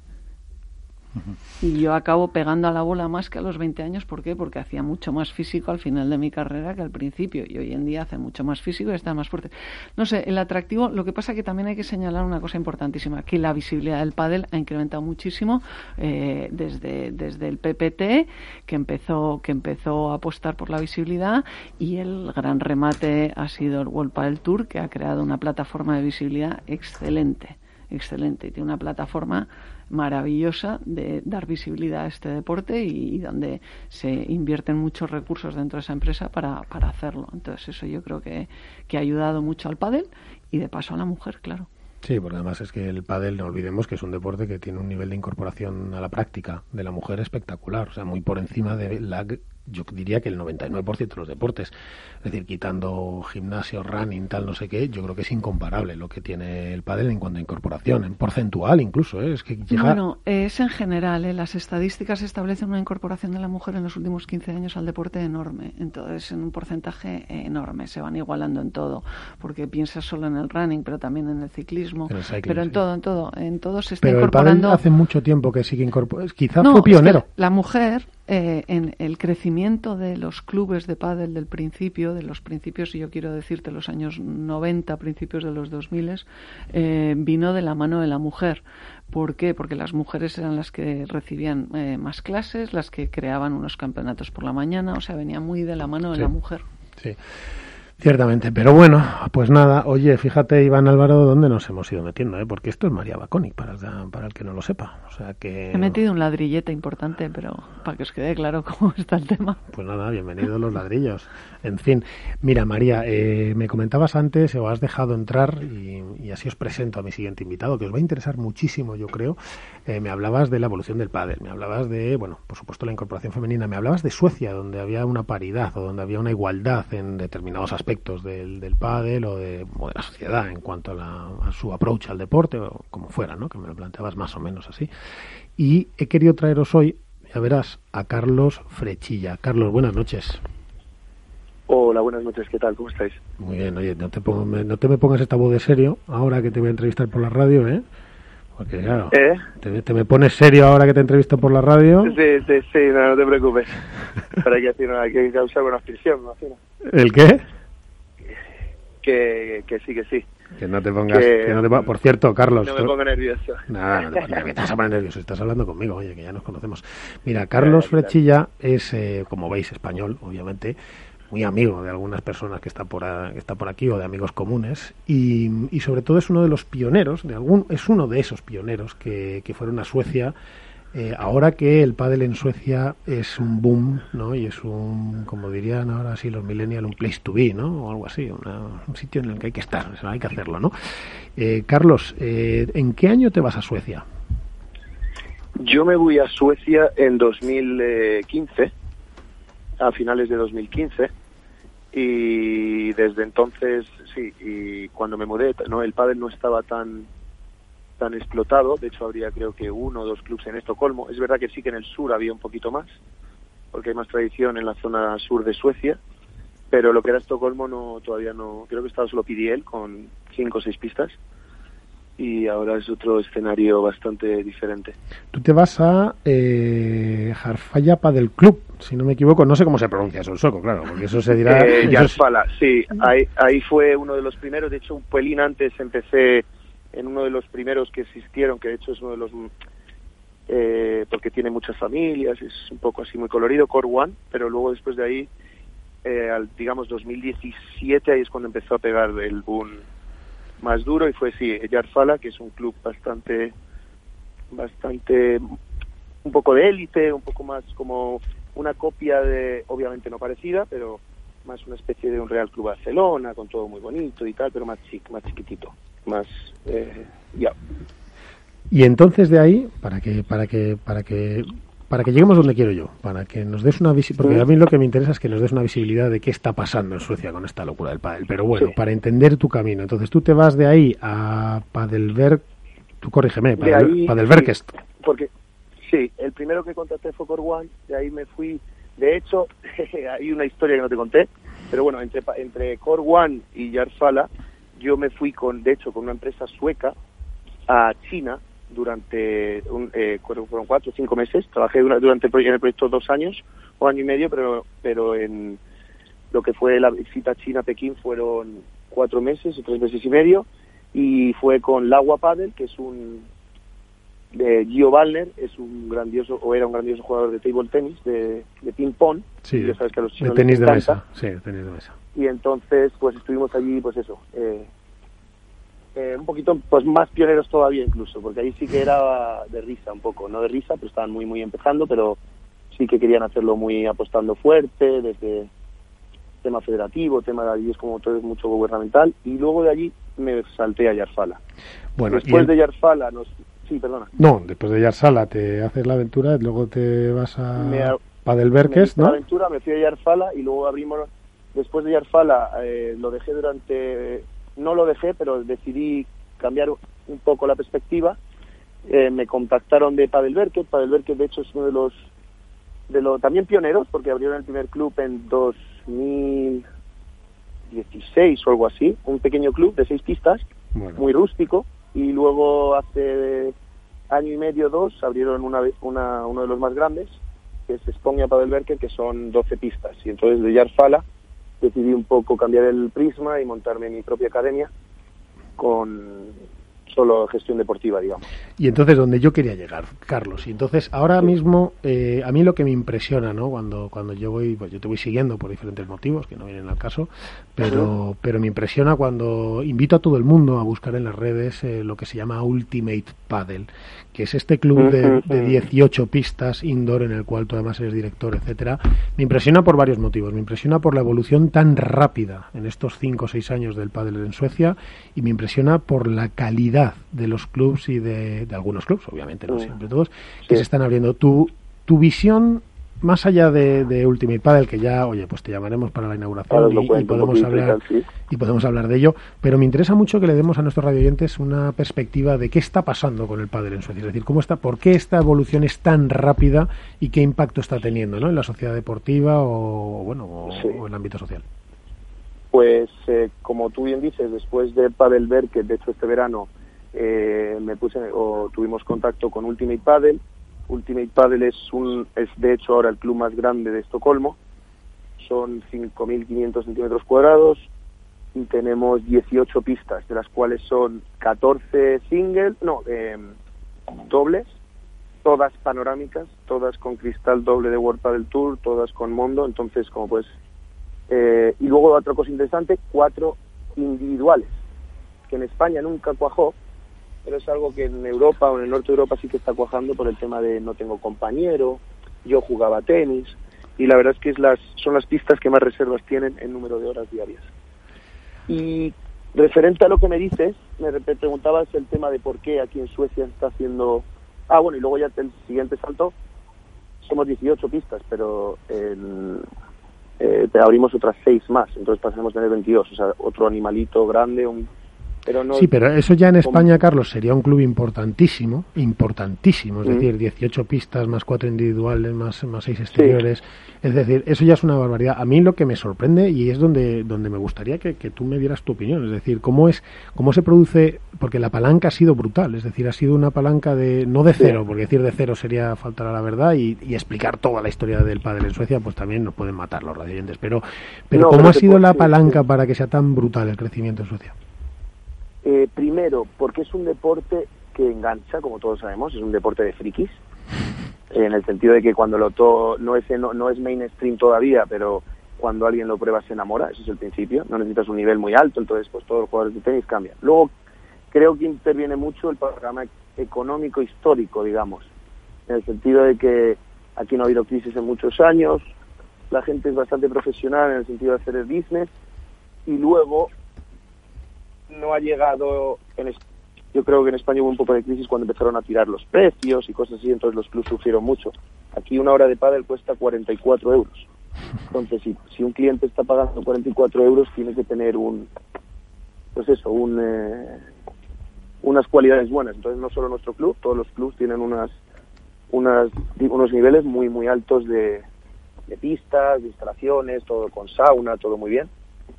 Y yo acabo pegando a la bola más que a los 20 años. ¿Por qué? Porque hacía mucho más físico al final de mi carrera que al principio. Y hoy en día hace mucho más físico y está más fuerte. No sé, el atractivo, lo que pasa que también hay que señalar una cosa importantísima, que la visibilidad del pádel ha incrementado muchísimo eh, desde, desde el PPT, que empezó, que empezó a apostar por la visibilidad, y el gran remate ha sido el World Padel Tour, que ha creado una plataforma de visibilidad excelente excelente. Tiene una plataforma maravillosa de dar visibilidad a este deporte y, donde se invierten muchos recursos dentro de esa empresa para, para hacerlo. Entonces eso yo creo que, que ha ayudado mucho al pádel y de paso a la mujer, claro. Sí, porque además es que el pádel, no olvidemos que es un deporte que tiene un nivel de incorporación a la práctica de la mujer espectacular, o sea, muy por encima de la yo diría que el 99% de los deportes, es decir, quitando gimnasio, running, tal, no sé qué, yo creo que es incomparable lo que tiene el pádel en cuanto a incorporación, en porcentual incluso, ¿eh? es que Bueno, es en general, ¿eh? las estadísticas establecen una incorporación de la mujer en los últimos 15 años al deporte enorme, entonces en un porcentaje enorme, se van igualando en todo, porque piensas solo en el running, pero también en el ciclismo, pero en todo, en todo, en todo se está pero incorporando. El pádel hace mucho tiempo que sigue incorporando, quizá fue pionero. la mujer eh, en el crecimiento de los clubes de pádel del principio, de los principios, y yo quiero decirte los años 90, principios de los 2000, eh, vino de la mano de la mujer. ¿Por qué? Porque las mujeres eran las que recibían eh, más clases, las que creaban unos campeonatos por la mañana, o sea, venía muy de la mano de la mujer. Sí. Ciertamente, pero bueno, pues nada, oye, fíjate Iván Álvaro dónde nos hemos ido metiendo, ¿eh? porque esto es María Baconi, para el, para el que no lo sepa. O sea que... He metido un ladrillete importante, pero para que os quede claro [LAUGHS] cómo está el tema. Pues nada, bienvenidos los ladrillos. En fin, mira María, eh, me comentabas antes, o has dejado entrar, y, así os presento a mi siguiente invitado, que os va a interesar muchísimo, yo creo. Eh, me hablabas de la evolución del pádel, me hablabas de, bueno, por supuesto la incorporación femenina, me hablabas de Suecia, donde había una paridad o donde había una igualdad en determinados aspectos aspectos del, del pádel o de, la sociedad en cuanto a, su approach al deporte o como fuera, ¿no? que me lo planteabas más o menos así. Y he querido traeros hoy, ya verás, a Carlos Frechilla. Carlos, buenas noches. Hola, buenas noches, ¿qué tal? ¿Cómo estáis? Muy bien, oye, no te, no te me pongas esta voz de serio ahora que te voy a entrevistar por la radio, ¿eh? Porque claro, ¿Eh? te, me pones serio ahora que te entrevisto por la radio. Sí, sí, sí, no, te preocupes. Pero hay que, hay que causar una me imagino. ¿El qué? Que, sí, que sí. Que no te pongas. por cierto, Carlos. No me pongo nervioso. Nada, no te, te vas a poner nervioso. Estás hablando conmigo, oye, que ya nos conocemos. Mira, Carlos Frechilla es, eh, como veis, español, obviamente. Muy amigo de algunas personas que está por, que está por aquí o de amigos comunes. Y, y sobre todo es uno de los pioneros, de algún, es uno de esos pioneros que, que fueron a Suecia eh, ahora que el pádel en Suecia es un boom, ¿no? Y es un, como dirían ahora sí los millennials, un place to be, ¿no? O algo así, un sitio en el que hay que estar, hay que hacerlo, ¿no? Eh, Carlos, eh, ¿en qué año te vas a Suecia? Yo me voy a Suecia en 2015, a finales de 2015, y desde entonces, sí, y cuando me mudé, no, el pádel no estaba tan tan explotado. De hecho, habría creo que uno o dos clubes en Estocolmo. Es verdad que sí que en el sur había un poquito más, porque hay más tradición en la zona sur de Suecia. Pero lo que era Estocolmo no todavía no. Creo que estaba solo PDL con cinco o seis pistas. Y ahora es otro escenario bastante diferente. Tú te vas a eh, Jarfalla del Club, si no me equivoco. No sé cómo se pronuncia eso el sueco, claro, porque eso se dirá. Eh, sí. Ahí, ahí fue uno de los primeros. De hecho, un pelín antes empecé en uno de los primeros que existieron, que de hecho es uno de los eh, porque tiene muchas familias, es un poco así muy colorido, Core One, pero luego después de ahí, eh, al, digamos 2017, ahí es cuando empezó a pegar el boom más duro y fue sí, Yarfala, que es un club bastante, bastante, un poco de élite, un poco más como una copia de, obviamente no parecida, pero más una especie de un Real Club Barcelona, con todo muy bonito y tal, pero más chic, más chiquitito más eh, ya. Y entonces de ahí, para que, para que, para que, para que lleguemos donde quiero yo, para que nos des una visibilidad, porque a mí lo que me interesa es que nos des una visibilidad de qué está pasando en Suecia con esta locura del pádel. Pero bueno, para entender tu camino, entonces tú te vas de ahí a Padelberg, tú corrígeme, Padelberg, sí, Porque sí, el primero que contraté fue One, de ahí me fui. De hecho, [LAUGHS] hay una historia que no te conté, pero bueno, entre entre Core One y Yarfala yo me fui con, de hecho, con una empresa sueca a China durante un, eh, fueron cuatro o cinco meses. Trabajé durante el, en el proyecto dos años o año y medio, pero, pero en lo que fue la visita China-Pekín fueron cuatro meses o tres meses y medio. Y fue con Lagua Padel, que es un. de Gio Wallner, es un grandioso, o era un grandioso jugador de table tennis, de, de ping-pong. Sí, de tenis de mesa. Sí, tenis de mesa y entonces pues estuvimos allí pues eso eh, eh, un poquito pues más pioneros todavía incluso, porque ahí sí que era de risa un poco, no de risa, pero estaban muy muy empezando, pero sí que querían hacerlo muy apostando fuerte, desde tema federativo, tema de allí es como todo es mucho gubernamental, y luego de allí me salté a Yarfala. Bueno, Después el- de Yarfala nos... Sí, perdona. No, después de Yarsala te haces la aventura y luego te vas a Me Padelberques, la ¿no? aventura, me fui a Yarfala y luego abrimos, después de Yarfala eh, lo dejé durante, no lo dejé, pero decidí cambiar un poco la perspectiva. Eh, me contactaron de Padelberque, Padelberque de hecho es uno de los, de los también pioneros, porque abrieron el primer club en 2016 o algo así, un pequeño club de seis pistas, Bueno. muy rústico, y luego hace año y medio, dos, abrieron una, una, uno de los más grandes, que es Esponia Padelberque, que son 12 pistas. Y entonces de Yarfala decidí un poco cambiar el prisma y montarme mi propia academia con solo gestión deportiva, digamos. Y entonces donde yo quería llegar, Carlos. Y entonces ahora mismo eh, a mí lo que me impresiona, ¿no? Cuando cuando yo voy, pues yo te voy siguiendo por diferentes motivos que no vienen al caso, pero pero me impresiona cuando invito a todo el mundo a buscar en las redes eh, lo que se llama Ultimate Paddle, que es este club de, de 18 pistas indoor en el cual tú además eres director, etcétera. Me impresiona por varios motivos. Me impresiona por la evolución tan rápida en estos 5 o 6 años del pádel en Suecia y me impresiona por la calidad de los clubs y de, de algunos clubs, obviamente, no siempre todos, que se están abriendo. Tu, tu visión más allá de, de Ultimate Paddle, que ya, oye, pues te llamaremos para la inauguración y- cuento podemos hablar sí. y podemos hablar de ello, pero me interesa mucho que le demos a nuestros radioyentes una perspectiva de qué está pasando con el pádel en Suecia, es decir, cómo está, por qué esta evolución es tan rápida y qué impacto está teniendo, ¿no? En la sociedad deportiva o bueno, o, Sí. o en el ámbito social. Pues eh, como tú bien dices, después de Padelberg, que de hecho este verano eh, me puse o tuvimos contacto con Ultimate Paddle. Ultimate Paddle es un es de hecho ahora el club más grande de Estocolmo. Son 5.500 centímetros cuadrados y tenemos 18 pistas, de las cuales son 14 singles, no, eh, dobles, todas panorámicas, todas con cristal doble de World Padel Tour, todas con Mondo, entonces como pues eh, y luego otra cosa interesante, cuatro individuales, que en España nunca cuajó, pero es algo que en Europa o en el norte de Europa sí que está cuajando por el tema de no tengo compañero, yo jugaba tenis, y la verdad es que es las, son las pistas que más reservas tienen en número de horas diarias. Y referente a lo que me dices, me re- me preguntabas el tema de por qué aquí en Suecia está haciendo... Ah, bueno, y luego ya el siguiente salto, somos 18 pistas, pero en, eh, te abrimos otras seis más, entonces pasamos a tener 22, o sea, otro animalito grande, un, pero no Sí, pero eso ya en como- España, Carlos, sería un club importantísimo, importantísimo, es Mm. decir, 18 pistas más cuatro individuales más más seis exteriores, es decir, eso ya es una barbaridad. A mí lo que me sorprende y es donde donde me gustaría que, que tú me dieras tu opinión, es decir, cómo es cómo se produce, porque la palanca ha sido brutal, es decir, ha sido una palanca de no de Sí. cero, porque decir de cero sería faltar a la verdad y, y explicar toda la historia del pádel en Suecia, pues también nos pueden matar los radioyentes, pero pero No, cómo pero ha sido la palanca para que sea tan brutal el crecimiento en Suecia. Eh, primero, porque es un deporte que engancha, como todos sabemos, es un deporte de frikis, en el sentido de que cuando lo to no es no, no es mainstream todavía, pero cuando alguien lo prueba se enamora, ese es el principio, no necesitas un nivel muy alto, entonces pues todos los jugadores de tenis cambian. Luego creo que interviene mucho el programa económico histórico, digamos, en el sentido de que aquí no ha habido crisis en muchos años, la gente es bastante profesional en el sentido de hacer el business y luego no ha llegado en yo creo que en España hubo un poco de crisis cuando empezaron a tirar los precios y cosas así, entonces los clubs sufrieron mucho. Aquí una hora de pádel cuesta 44 euros. Entonces, si, si un cliente está pagando 44 euros, tiene que tener un, pues eso, un, eh, unas cualidades buenas. Entonces, no solo nuestro club, todos los clubs tienen unas, unas, unos niveles muy, muy altos de, de pistas, de instalaciones, todo con sauna, todo muy bien.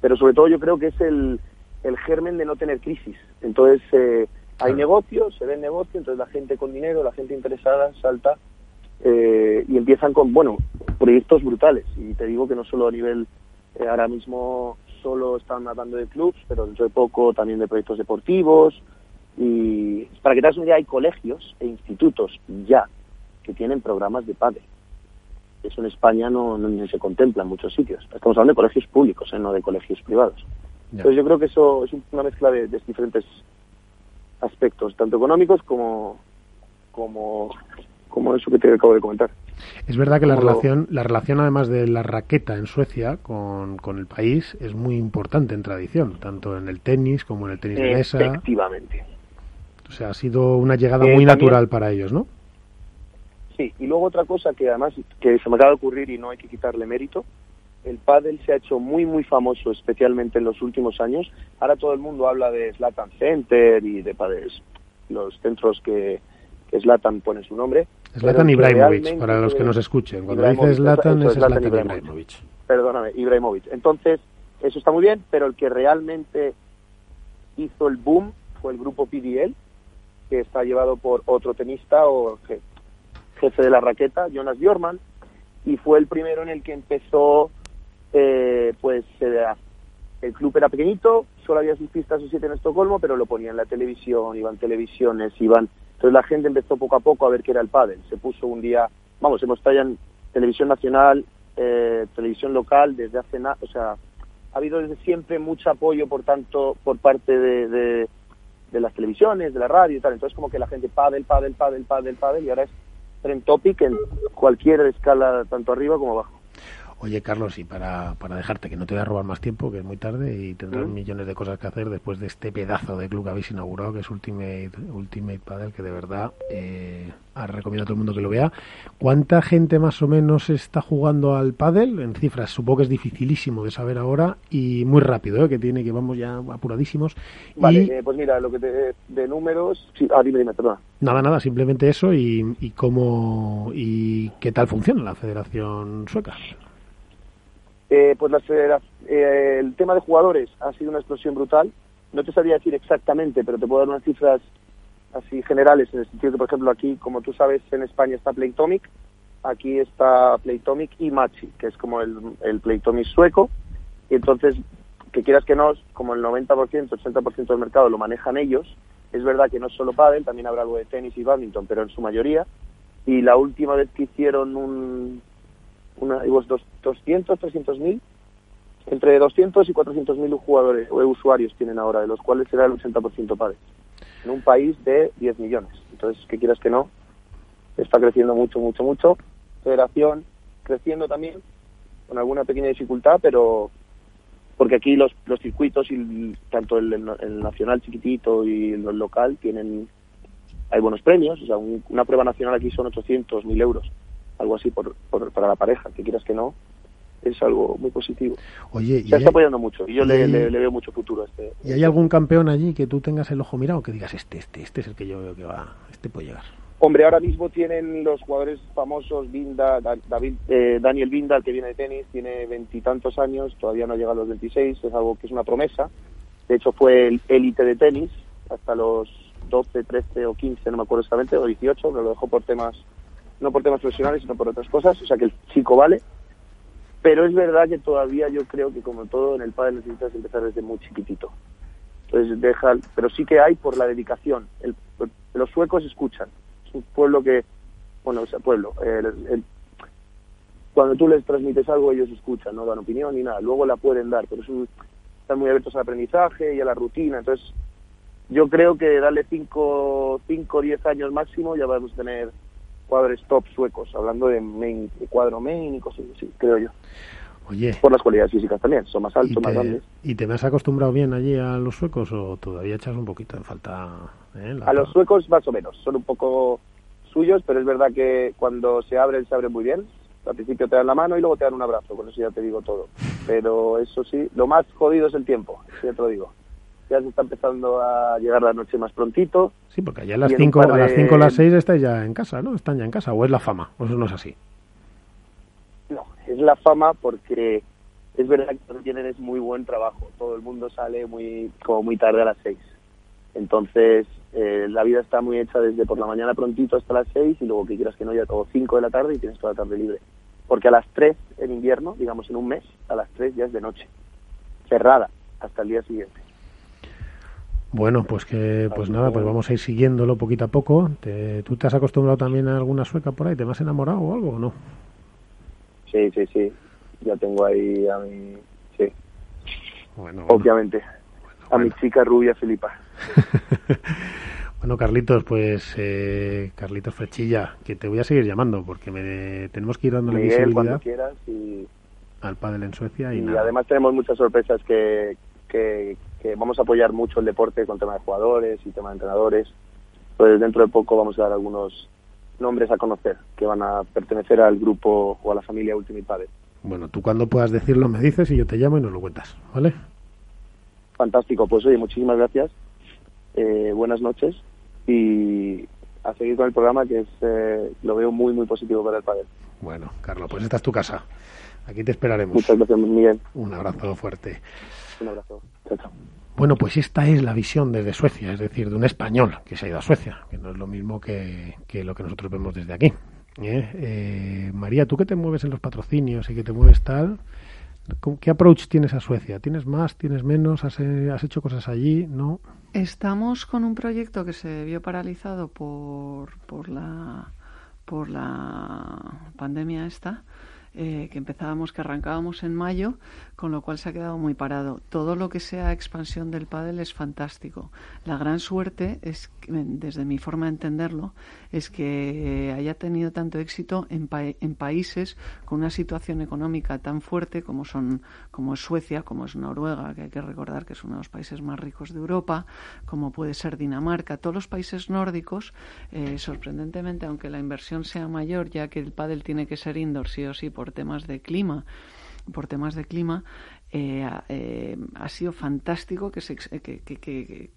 Pero sobre todo yo creo que es el, el germen de no tener crisis. Entonces, eh, hay negocio, se ve el negocio, entonces la gente con dinero, la gente interesada salta eh, y empiezan con, bueno, proyectos brutales. Y te digo que no solo a nivel, eh, ahora mismo solo están hablando de clubs, pero dentro de poco también de proyectos deportivos. Y para que te hagas una idea, hay colegios e institutos ya que tienen programas de padre. Eso en España no, no- ni se contempla en muchos sitios. Estamos hablando de colegios públicos, ¿eh? no de colegios privados. Entonces yo creo que eso es un- una mezcla de, de diferentes aspectos, tanto económicos como, como, como eso que te acabo de comentar. Es verdad que la Como lo- relación, la relación además de la raqueta en Suecia con, con el país es muy importante en tradición, tanto en el tenis como en el tenis de mesa. Efectivamente. O sea, ha sido una llegada Eh, muy también- natural para ellos, ¿no? Sí, y luego otra cosa que además que se me acaba de ocurrir y no hay que quitarle mérito, el pádel se ha hecho muy muy famoso, especialmente en los últimos años. Ahora todo el mundo habla de Slatan Center y de padres, los centros que, que Zlatan pone su nombre. Zlatan Ibrahimovic, para los que nos escuchen. Cuando dices Zlatan es Zlatan Zlatan Ibrahimovic. Ibrahimovic. Perdóname, Ibrahimovic. Entonces, eso está muy bien, pero el que realmente hizo el boom fue el grupo PDL, que está llevado por otro tenista o je- jefe de la raqueta, Jonas Bjorman, y fue el primero en el que empezó, eh, pues, eh, el club era pequeñito, solo había seis pistas o siete en Estocolmo, pero lo ponía en la televisión, iban televisiones, iban... Entonces la gente empezó poco a poco a ver qué era el pádel. Se puso un día, vamos, hemos estado en televisión nacional, eh, televisión local, desde hace nada, o sea, ha habido desde siempre mucho apoyo, por tanto, por parte de, de, de las televisiones, de la radio y tal. Entonces como que la gente pádel, pádel, pádel, pádel, pádel, y ahora es trend topic en cualquier escala, tanto arriba como abajo. Oye, Carlos, y para, para dejarte, que no te voy a robar más tiempo, que es muy tarde y tendrás ¿Mm? millones de cosas que hacer después de este pedazo de club que habéis inaugurado, que es Ultimate, Ultimate Padel, que de verdad eh, recomiendo a todo el mundo que lo vea. ¿Cuánta gente más o menos está jugando al pádel? En cifras, supongo que es dificilísimo de saber ahora y muy rápido, ¿eh? que tiene que vamos ya apuradísimos. Vale, Y eh, pues mira, lo que te, de números... Sí, ah, dime, dime, perdona. nada, nada, simplemente eso y, y cómo y qué tal funciona la Federación Sueca. Eh, pues la federa- eh, el tema de jugadores ha sido una explosión brutal. No te sabría decir exactamente, pero te puedo dar unas cifras así generales, en el sentido que, por ejemplo, aquí, como tú sabes, en España está Playtomic, aquí está Playtomic y Machi, que es como el, el Playtomic sueco, y entonces, que quieras que no, como el 90%, 80% del mercado lo manejan ellos, es verdad que no es solo pádel, también habrá algo de tenis y badminton, pero en su mayoría, y la última vez que hicieron un, una, dos- 200, 300 mil, entre 200 y 400 mil jugadores o usuarios tienen ahora, de los cuales será el 80% padres, en un país de 10 millones. Entonces, que quieras que no, está creciendo mucho, mucho, mucho. Federación creciendo también, con alguna pequeña dificultad, pero porque aquí los, los circuitos, y tanto el nacional chiquitito y el local, tienen hay buenos premios. O sea, un- una prueba nacional aquí son 800, 1000 euros, algo así por, por- para la pareja, que quieras que no, es algo muy positivo. Oye, ¿y Se hay, está apoyando mucho y yo le, y- le- le veo mucho futuro a este. y hay algún campeón allí que tú tengas el ojo mirado que digas este, este, este es el que yo veo que va, este puede llegar? Hombre, ahora mismo tienen los jugadores famosos, Vinda, Da- David, eh, Daniel Vinda, el que viene de tenis, tiene veintitantos años, todavía no llega a los 26, es algo que es una promesa. De hecho, fue el élite de tenis hasta los 12, 13 o 15, no me acuerdo exactamente, o 18, pero lo dejó por temas, no por temas profesionales, sino por otras cosas. O sea que el chico vale. Pero es verdad que todavía yo creo que, como todo en el pádel, necesitas empezar desde muy chiquitito. Entonces, deja, pero sí que hay por la dedicación. El- los suecos escuchan. Es un pueblo que, bueno, sea, pueblo. el- el- cuando tú les transmites algo, ellos escuchan, no dan opinión ni nada. Luego la pueden dar, pero es un- están muy abiertos al aprendizaje y a la rutina. Entonces, yo creo que darle 5 o 10 años máximo ya vamos a tener jugadores top suecos, hablando de, main, de cuadro main y cosas así, creo yo. Oye, Por las cualidades físicas también, son más ¿y altos, más grandes. ¿y te me has acostumbrado bien allí a los suecos o todavía echas un poquito en falta? eh, la- A los suecos más o menos, son un poco suyos, pero es verdad que cuando se abren, se abren muy bien. Al principio te dan la mano y luego te dan un abrazo, con eso ya te digo todo. Pero eso sí, lo más jodido es el tiempo, ya te lo digo. Ya se está empezando a llegar la noche más prontito. Sí, porque allá a las y en un 5 par a las de- 5 o las 6 estáis ya en casa, ¿no? Están ya en casa o es la fama, o eso no es así. No, es la fama porque es verdad que lo que tienen es muy buen trabajo. Todo el mundo sale muy como muy tarde a las seis. Entonces, eh, la vida está muy hecha desde por la mañana prontito hasta las seis y luego que quieras que no, ya todo cinco de la tarde y tienes toda la tarde libre. Porque a las tres en invierno, digamos en un mes, a las tres ya es de noche. Cerrada hasta el día siguiente. Bueno, pues que pues Así nada, pues vamos a ir siguiéndolo poquito a poco. Te- ¿Tú te has acostumbrado también a alguna sueca por ahí? ¿Te has enamorado o algo o no? Sí, sí, sí. Ya tengo ahí a mi... Sí, Bueno, bueno. obviamente. A mi chica rubia Filipa. [LAUGHS] Bueno, Carlitos, pues eh, Carlitos Frechilla, que te voy a seguir llamando porque me, tenemos que ir dándole Miguel, cuando visibilidad quieras y, al pádel en Suecia y, y nada. además tenemos muchas sorpresas que, que, que vamos a apoyar mucho el deporte con tema de jugadores y tema de entrenadores. Pues dentro de poco vamos a dar algunos nombres a conocer que van a pertenecer al grupo o a la familia Ultimate Padel. Bueno, tú cuando puedas decirlo me dices y yo te llamo y nos lo cuentas, ¿vale? Fantástico, pues oye, muchísimas gracias, eh, buenas noches y a seguir con el programa que es eh, lo veo muy muy positivo para el padre. Bueno, Carlos, pues esta es tu casa. Aquí te esperaremos. Muchas gracias, Miguel. Un abrazo fuerte. Un abrazo. Chao, chao. Bueno, pues esta es la visión desde Suecia, es decir, de un español que se ha ido a Suecia, que no es lo mismo que, que lo que nosotros vemos desde aquí. ¿eh? Eh, María, tú que te mueves en los patrocinios y que te mueves tal, ¿con ¿qué approach tienes a Suecia? ¿Tienes más? ¿Tienes menos? ¿Has, eh, has hecho cosas allí? ¿No? Estamos con un proyecto que se vio paralizado por, por la por la pandemia esta, eh, que empezábamos, que arrancábamos en mayo, con lo cual se ha quedado muy parado. Todo lo que sea expansión del pádel es fantástico. La gran suerte es, desde mi forma de entenderlo, es que haya tenido tanto éxito en, pa en países con una situación económica tan fuerte como son como es Suecia, como es Noruega, que hay que recordar que es uno de los países más ricos de Europa, como puede ser Dinamarca, todos los países nórdicos, eh, sorprendentemente, aunque la inversión sea mayor, ya que el pádel tiene que ser indoor sí o sí por temas de clima, por temas de clima, eh, eh, ha sido fantástico que, se, que, que,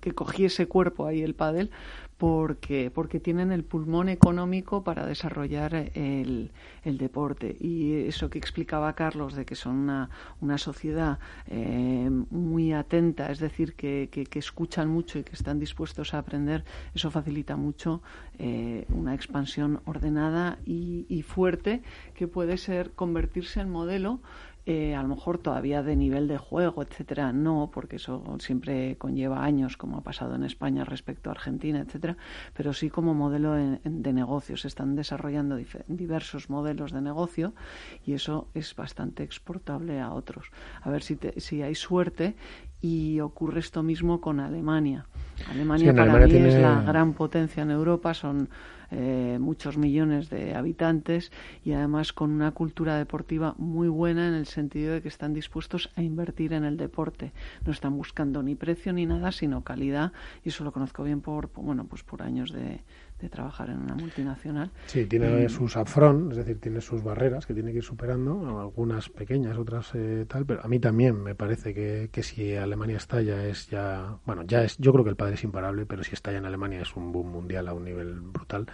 que, cogiese cuerpo ahí el pádel porque, porque tienen el pulmón económico para desarrollar el, el deporte. Y eso que explicaba Carlos de que son una, una sociedad eh, muy atenta, es decir, que, que, que, escuchan mucho y que están dispuestos a aprender, eso facilita mucho eh, una expansión ordenada y, y fuerte que puede ser convertirse en modelo eh, a lo mejor todavía de nivel de juego, etcétera, no, porque eso siempre conlleva años, como ha pasado en España respecto a Argentina, etcétera, pero sí como modelo de, de negocio. Se están desarrollando diversos modelos de negocio y eso es bastante exportable a otros. A ver si, te, si hay suerte y ocurre esto mismo con Alemania. Alemania sí, para Alemania mí tiene... es la gran potencia en Europa, son eh, muchos millones de habitantes y además con una cultura deportiva muy buena en el sentido de que están dispuestos a invertir en el deporte. No están buscando ni precio ni nada, sino calidad y eso lo conozco bien por, bueno, pues por años de, de trabajar en una multinacional. Sí, tiene y... sus upfront, es decir, tiene sus barreras que tiene que ir superando, algunas pequeñas, otras eh, tal, pero a mí también me parece que, que si Alemania estalla es ya, bueno, ya es, yo creo que el padre es imparable, pero si estalla en Alemania es un boom mundial a un nivel brutal.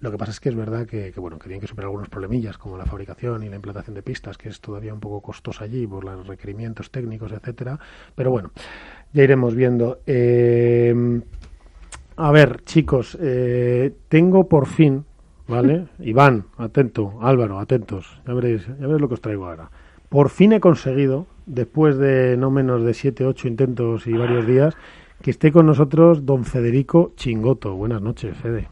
Lo que pasa es que es verdad que, que, bueno que tienen que superar algunos problemillas como la fabricación y la implantación de pistas, que es todavía un poco costosa allí por los requerimientos técnicos, etcétera. Pero bueno, ya iremos viendo. Eh, a ver, chicos, eh, tengo por fin, ¿vale? [LAUGHS] Iván, atento, Álvaro, atentos, ya veréis, ya veréis lo que os traigo ahora. Por fin he conseguido, después de no menos de siete, ocho intentos y varios días, que esté con nosotros don Federico Chingoto. Buenas noches, Fede.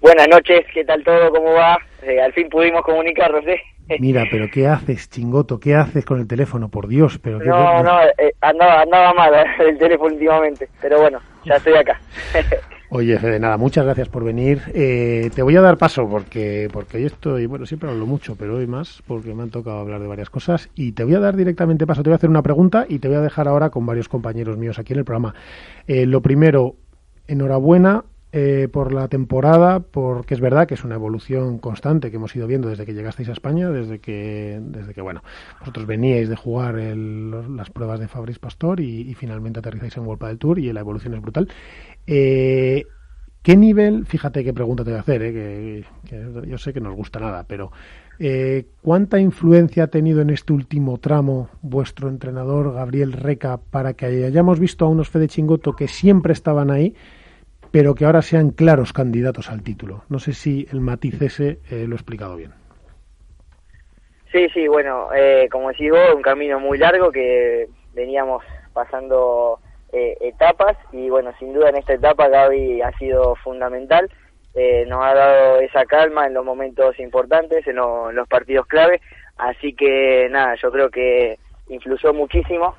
Buenas noches, ¿qué tal todo? ¿Cómo va? Eh, al fin pudimos comunicarnos, ¿eh? [LAUGHS] Mira, pero ¿qué haces, chingoto? ¿Qué haces con el teléfono? Por Dios, pero qué... No, no, eh, andaba, andaba mal [LAUGHS] el teléfono últimamente, pero bueno, ya estoy acá. [LAUGHS] Oye, Fede, nada, muchas gracias por venir. Eh, te voy a dar paso porque, porque hoy estoy, bueno, siempre hablo mucho, pero hoy más porque me han tocado hablar de varias cosas. Y te voy a dar directamente paso, te voy a hacer una pregunta y te voy a dejar ahora con varios compañeros míos aquí en el programa. Eh, lo primero, enhorabuena eh, por la temporada, porque es verdad que es una evolución constante que hemos ido viendo desde que llegasteis a España, desde que, desde que bueno, vosotros veníais de jugar el, las pruebas de Fabris Pastor y, y, finalmente aterrizáis en World del Tour y la evolución es brutal. Eh, ¿Qué nivel, fíjate qué pregunta te voy a hacer, eh, que, que, yo sé que no os gusta nada, pero eh, ¿cuánta influencia ha tenido en este último tramo vuestro entrenador Gabriel Reca para que hayamos visto a unos Fede Chingoto que siempre estaban ahí? Pero que ahora sean claros candidatos al título. No sé si el matiz ese eh, lo he explicado bien. Sí, sí, bueno, eh, como decís vos, un camino muy largo que veníamos pasando eh, etapas y bueno, sin duda en esta etapa Gaby ha sido fundamental, eh, nos ha dado esa calma en los momentos importantes, en, lo, en los partidos clave, así que nada, yo creo que influyó muchísimo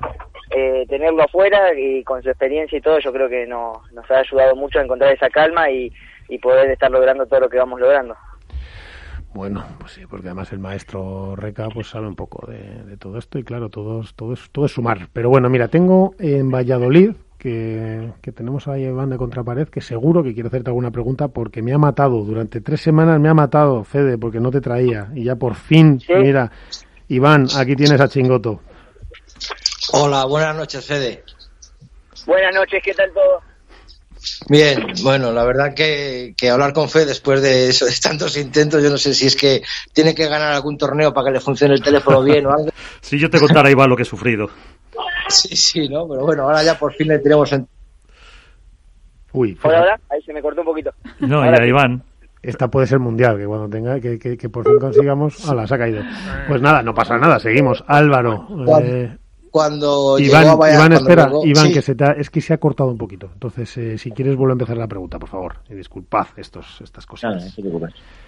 eh, tenerlo afuera y con su experiencia y todo, yo creo que no, nos ha ayudado mucho a encontrar esa calma y, y poder estar logrando todo lo que vamos logrando. Bueno, pues sí, porque además el maestro Reca pues sabe un poco de, de todo esto y claro, todo, es- todo, es, todo es sumar. Pero bueno, mira, tengo en Valladolid que, que tenemos ahí a Iván de Contrapared que seguro que quiere hacerte alguna pregunta porque me ha matado, durante tres semanas me ha matado, Fede, porque no te traía y ya por fin, mira, Iván, aquí tienes a Chingoto. Hola, buenas noches, Fede. Buenas noches, ¿qué tal todo? Bien, bueno, la verdad que, que hablar con Fede después de, eso, de tantos intentos, yo no sé si es que tiene que ganar algún torneo para que le funcione el teléfono bien o algo. [LAUGHS] Si yo te contara, Iván, lo que he sufrido. Sí, sí, ¿no? Pero bueno, ahora ya por fin le tenemos en... Uy, Hola, hola, ahí se me cortó un poquito. No, ya. Iván. Esta puede ser mundial, que cuando tenga, que, que, que por fin consigamos. ¡Hala, se ha caído! Pues nada, no pasa nada, seguimos. Álvaro. eh, Cuando Iván, llegó a Valladolid- Iván, espera, llegó- Iván, sí. que se te ha- es que se ha cortado un poquito. Entonces, eh, si quieres, vuelvo a empezar la pregunta, por favor. Y disculpad estos, estas cosas.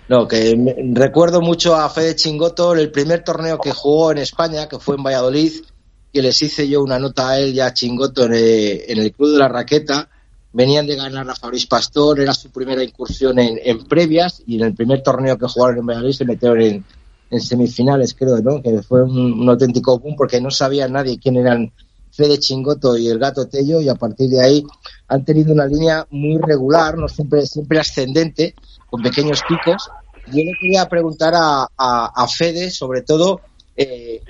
No, que me- recuerdo mucho a Fede Chingoto en el primer torneo que jugó en España, que fue en Valladolid, que les hice yo una nota a él y a Chingoto en el, en el Club de la Raqueta. Venían de ganar a Fabriz Pastor, era su primera incursión en, en previas y en el primer torneo que jugaron en Valladolid se metieron en, en semifinales, creo, ¿no? Que fue un, auténtico boom porque no sabía nadie quién eran Fede Chingoto y el Gato Tello y a partir de ahí han tenido una línea muy regular, no siempre, siempre ascendente, con pequeños picos. Yo le quería preguntar a, a, Fede, sobre todo, eh,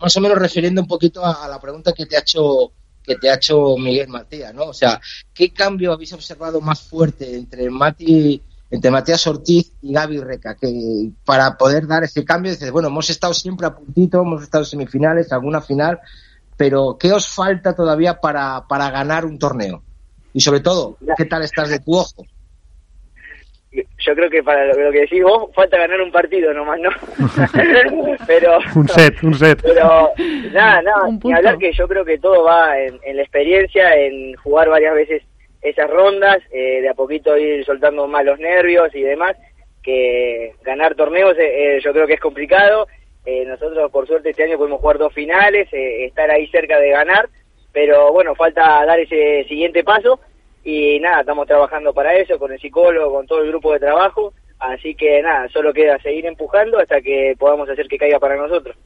más o menos refiriendo un poquito a, la pregunta que te ha hecho que te ha hecho Miguel Matea, ¿no? O sea, ¿qué cambio habéis observado más fuerte entre Mati, entre Matías Ortiz y Gaby Reca? Que para poder dar ese cambio, dices, bueno, hemos estado siempre a puntito, hemos estado en semifinales, alguna final, pero ¿qué os falta todavía para, para ganar un torneo? Y sobre todo, ¿qué tal estás de tu ojo? Yo creo que para lo, que decís vos, falta ganar un partido nomás, ¿no? [LAUGHS] pero Un set, un set. Pero nada, nada, ni hablar que yo creo que todo va en, en la experiencia, en jugar varias veces esas rondas, eh, de a poquito ir soltando más los nervios y demás, que ganar torneos eh, eh, yo creo que es complicado. Eh, nosotros por suerte este año pudimos jugar dos finales, eh, estar ahí cerca de ganar, pero bueno, falta dar ese siguiente paso y nada, estamos trabajando para eso, con el psicólogo, con todo el grupo de trabajo, así que nada, solo queda seguir empujando hasta que podamos hacer que caiga para nosotros.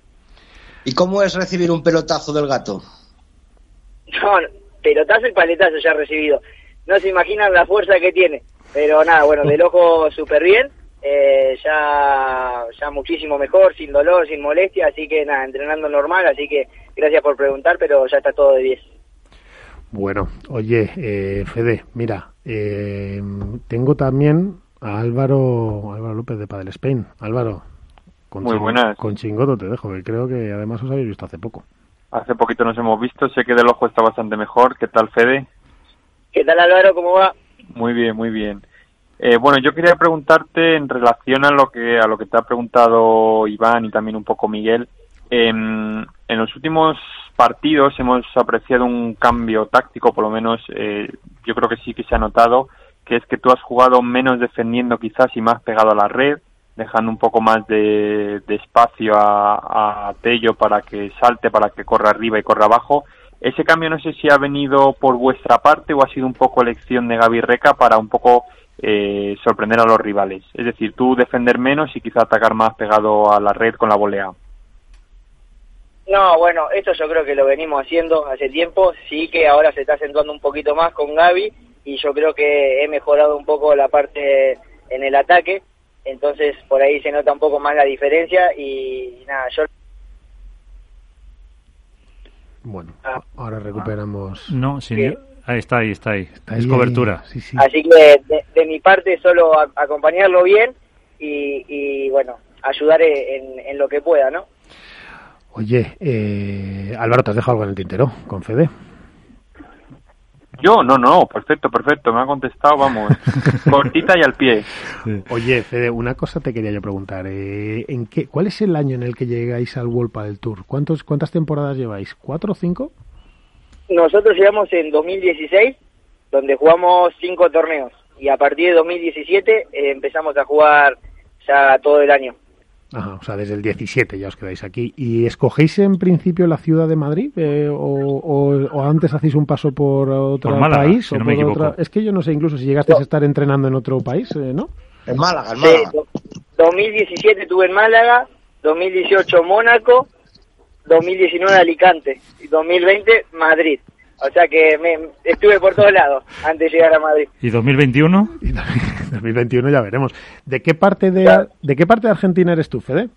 ¿Y cómo es recibir un pelotazo del gato? No, no, pelotazo y paletazo ya recibido. No se imaginan la fuerza que tiene. Pero nada, bueno, del ojo súper bien. eh, ya, ya muchísimo mejor, sin dolor, sin molestia. Así que nada, entrenando normal. Así que gracias por preguntar, pero ya está todo de 10. Bueno, oye, eh, Fede, mira, eh, tengo también a Álvaro, Álvaro López de Padel Spain. Álvaro, con, Muy buenas. con Chingoto te dejo, que creo que además os habéis visto hace poco. Hace poquito nos hemos visto, sé que del ojo está bastante mejor. ¿Qué tal, Fede? ¿Qué tal Álvaro? ¿Cómo va? Muy bien, muy bien. Eh, bueno, yo quería preguntarte en relación a lo que a lo que te ha preguntado Iván y también un poco Miguel. En, en los últimos partidos hemos apreciado un cambio táctico, por lo menos eh, yo creo que sí que se ha notado, que es que tú has jugado menos defendiendo quizás y más pegado a la red, dejando un poco más de, espacio a Tello para que salte, para que corra arriba y corra abajo. Ese cambio no sé si ha venido por vuestra parte o ha sido un poco elección de Gaby Reca para un poco eh, sorprender a los rivales. Es decir, tú defender menos y quizá atacar más pegado a la red con la volea. No, bueno, esto yo creo que lo venimos haciendo hace tiempo, sí que ahora se está acentuando un poquito más con Gaby y yo creo que he mejorado un poco la parte en el ataque, entonces por ahí se nota un poco más la diferencia y nada, yo Bueno, ahora recuperamos. No, sí, ahí está, ahí está, ahí. ahí, es cobertura. Sí, sí. Así que de, de mi parte solo a- acompañarlo bien y, y, bueno, ayudar en, en lo que pueda, ¿no? Oye, eh, Álvaro, ¿te has dejado algo en el tintero con Fede? Yo, no, no, perfecto, perfecto, me ha contestado, vamos, [LAUGHS] cortita y al pie. Oye, Fede, una cosa te quería yo preguntar. eh, ¿en qué, ¿Cuál es el año en el que llegáis al World del Tour? ¿Cuántos, ¿Cuántas temporadas lleváis? ¿Cuatro o cinco? Nosotros llegamos en 2016, donde jugamos cinco torneos y a partir de 2017 eh, empezamos a jugar ya todo el año. Ajá, o sea, desde el 17 ya os quedáis aquí. ¿Y escogéis en principio la ciudad de Madrid? Eh, o, o- o antes hacéis un paso por otro Por Málaga, país? si o no me por equivoco. otra- Es que yo no sé, incluso si llegasteis a estar entrenando en otro país, eh, ¿no? En Málaga, en Sí, Málaga. do- 2017 estuve en Málaga, 2018 Mónaco, 2019 Alicante y 2020 Madrid. O sea que me, estuve por todos lados antes de llegar a Madrid. ¿Y 2021? Y 2021 ya veremos. ¿De qué parte de, de qué parte de Argentina eres tú, Fede?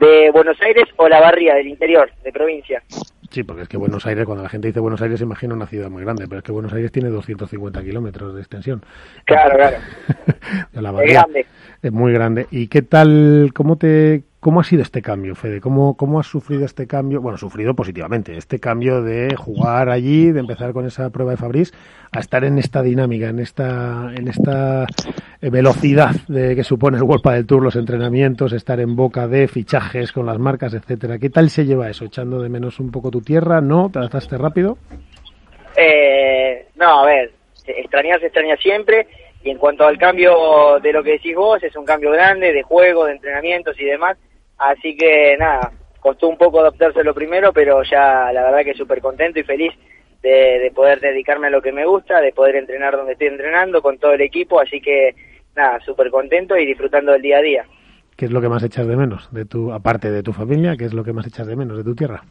¿De Buenos Aires o la barría del interior, de provincia? Sí, porque es que Buenos Aires, cuando la gente dice Buenos Aires, se imagina una ciudad muy grande, pero es que Buenos Aires tiene 250 kilómetros de extensión. Claro, claro. [LAUGHS] De la Es bahía. grande. Es muy grande. ¿Y qué tal, cómo te, cómo ha sido este cambio, Fede? ¿Cómo, cómo has sufrido este cambio? Bueno, sufrido positivamente, este cambio de jugar allí, de empezar con esa prueba de Fabriz, a estar en esta dinámica, en esta, en esta eh, velocidad de que supone el World del Tour, los entrenamientos, estar en boca de fichajes con las marcas, etcétera. ¿Qué tal se lleva eso? ¿Echando de menos un poco tu tierra? ¿No? ¿Te adaptaste rápido? Eh, no, a ver, extrañar se extraña siempre. Y en cuanto al cambio de lo que decís vos, es un cambio grande de juego, de entrenamientos y demás. Así que nada, costó un poco adaptarse lo primero, pero ya la verdad que súper contento y feliz de, de poder dedicarme a lo que me gusta, de poder entrenar donde estoy entrenando con todo el equipo. Así que nada, súper contento y disfrutando del día a día. ¿Qué es lo que más echas de menos? de tu Aparte de tu familia, ¿qué es lo que más echas de menos de tu tierra?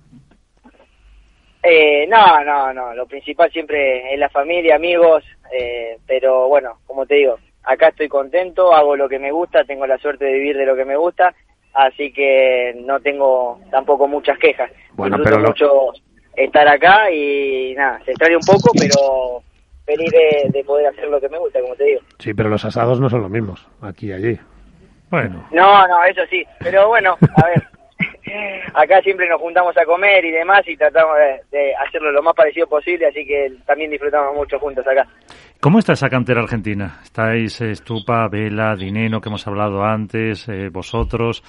Eh, no, no, no. Lo principal siempre es la familia, amigos. eh, pero bueno, como te digo, acá estoy contento, hago lo que me gusta, tengo la suerte de vivir de lo que me gusta, así que no tengo tampoco muchas quejas. Bueno, Disfruto pero lo- mucho estar acá y nada, se extraña un poco, pero feliz de, de poder hacer lo que me gusta, como te digo. Sí, pero los asados no son los mismos, aquí y allí. Bueno. No, no, eso sí, pero bueno, a ver, [LAUGHS] acá siempre nos juntamos a comer y demás y tratamos de, hacerlo lo más parecido posible, así que también disfrutamos mucho juntos acá. ¿Cómo está esa cantera argentina? Estáis eh, Estupa, Vela, Dineno, que hemos hablado antes, eh, vosotros.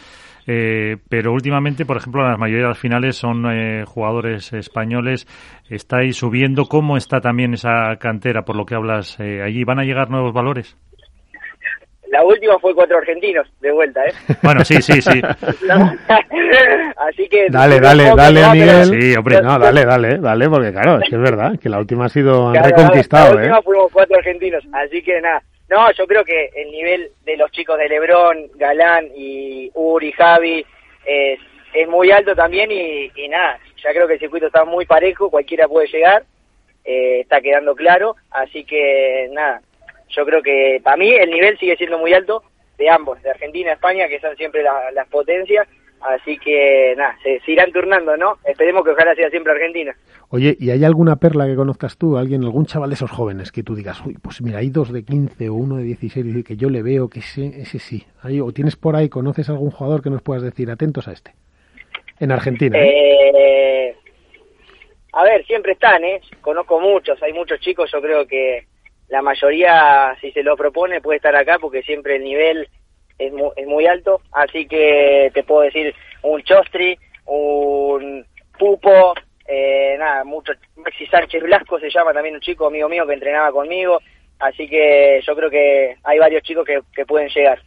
eh, pero últimamente, por ejemplo, la mayoría de las finales son eh, jugadores españoles. Estáis subiendo. ¿Cómo está también esa cantera, por lo que hablas eh, allí? ¿Van a llegar nuevos valores? La última fue cuatro argentinos de vuelta, ¿eh? [LAUGHS] Bueno, sí, sí, sí. [LAUGHS] Así que... Dale, dale, dale, Miguel. pero- Sí, hombre, no, dale, dale, dale, porque claro, es que es verdad, que la última ha sido, Claro, reconquistado, La ¿eh? última fuimos cuatro argentinos, así que nada. No, yo creo que el nivel de los chicos de Lebrón, Galán y Uri, Javi, es, es muy alto también y, y nada, ya creo que el circuito está muy parejo, cualquiera puede llegar, eh, está quedando claro, así que nada, yo creo que para mí el nivel sigue siendo muy alto de ambos, de Argentina y España, que son siempre la- las potencias, así que nada, se, se irán turnando, ¿no? Esperemos que ojalá sea siempre Argentina. Oye, ¿y hay alguna perla que conozcas tú? ¿Alguien, algún chaval de esos jóvenes que tú digas, uy, pues mira, hay dos de 15 o uno de 16 y que yo le veo que ese, ese sí? Hay- ¿O tienes por ahí, conoces algún jugador que nos puedas decir, atentos a este? En Argentina, ¿eh? Eh, a ver, siempre están, ¿eh? Conozco muchos, hay muchos chicos, yo creo que la mayoría, si se lo propone, puede estar acá porque siempre el nivel es muy, es muy alto. Así que te puedo decir un Chostri, un Pupo, eh, nada, mucho, Maxi Sánchez Blasco se llama también un chico amigo mío que entrenaba conmigo. Así que yo creo que hay varios chicos que, que pueden llegar.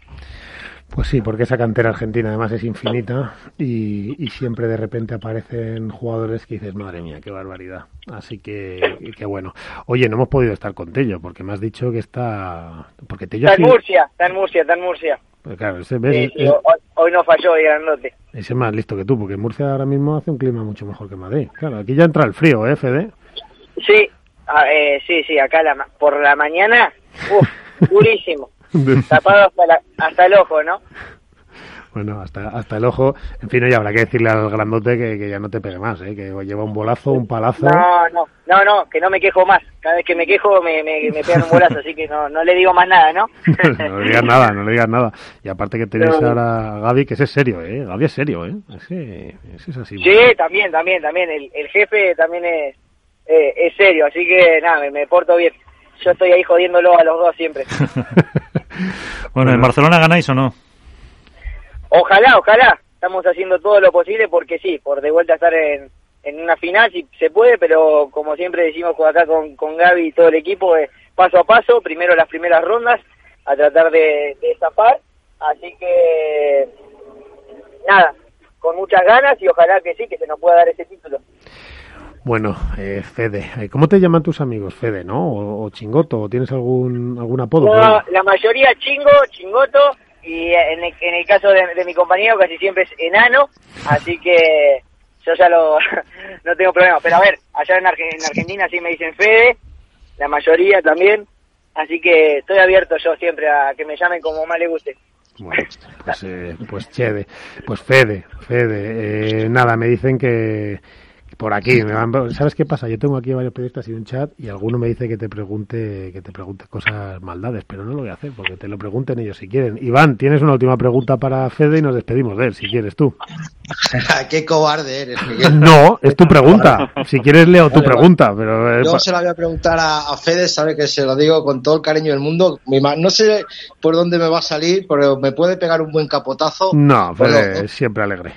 Pues sí, porque esa cantera argentina además es infinita y, y siempre de repente aparecen jugadores que dices, madre mía, qué barbaridad. Así que, que bueno. Oye, no hemos podido estar con Tello porque me has dicho que está... Porque Tello Está en sido- Murcia, está en Murcia, está en Murcia. Pues claro, ese, ves, Sí, sí, es- hoy, hoy no falló de grandote. ese es más listo que tú, porque Murcia ahora mismo hace un clima mucho mejor que Madrid. Claro, aquí ya entra el frío, ¿eh, Fede? Sí, ah, eh, sí, sí, acá la, por la mañana, uff, durísimo. [LAUGHS] Tapado hasta, la- hasta el ojo, ¿no? Bueno, hasta, hasta el ojo. En fin, oye, habrá que decirle al grandote que, que ya no te pegue más, ¿eh? que lleva un bolazo, un palazo. No, no, no, no, que no me quejo más. Cada vez que me quejo me, me, me pegan un bolazo, así que no, no le digo más nada, ¿no? [LAUGHS] no le digas nada, no le digas nada. Y aparte que tenéis ahora a Gaby, que ese es serio, ¿eh? Gaby es serio, ¿eh? Ese, ese es así. Sí, también, también, también. El, el jefe también es, eh, es serio, así que nada, me, me porto bien. Yo estoy ahí jodiéndolo a los dos siempre. [LAUGHS] Bueno, ¿en Barcelona ganáis o no? Ojalá, ojalá. Estamos haciendo todo lo posible porque sí, por de vuelta estar en, en una final si se puede, pero como siempre decimos acá con, con Gaby y todo el equipo, es paso a paso, primero las primeras rondas, a tratar de, de zafar. Así que nada, con muchas ganas y ojalá que sí, que se nos pueda dar ese título. Bueno, eh, Fede, eh, ¿cómo te llaman tus amigos? Fede, ¿no? ¿O, o Chingoto? ¿O tienes algún, algún apodo? No, la mayoría chingo, chingoto, y en el, en el caso de, de mi compañero casi siempre es enano, así que yo ya lo [LAUGHS] no tengo problema. Pero a ver, allá en, Arge- en Argentina sí me dicen Fede, la mayoría también, así que estoy abierto yo siempre a que me llamen como más le guste. Bueno, [LAUGHS] pues, eh, pues Chede, pues Fede, Fede. Eh, nada, me dicen que por aquí, me van- ¿sabes qué pasa? Yo tengo aquí varios periodistas y un chat y alguno me dice que te pregunte que te pregunte cosas maldades, pero no lo voy a hacer porque te lo pregunten ellos si quieren. Iván, tienes una última pregunta para Fede y nos despedimos de él, si quieres tú. [LAUGHS] Qué cobarde eres, Miguel. No, es tu pregunta. Si quieres leo tu Vale, pregunta, pero eh, Yo se la voy a preguntar a, a Fede, sabe que se lo digo con todo el cariño del mundo. Mi ma- No sé por dónde me va a salir, pero me puede pegar un buen capotazo. no, Fede siempre alegre.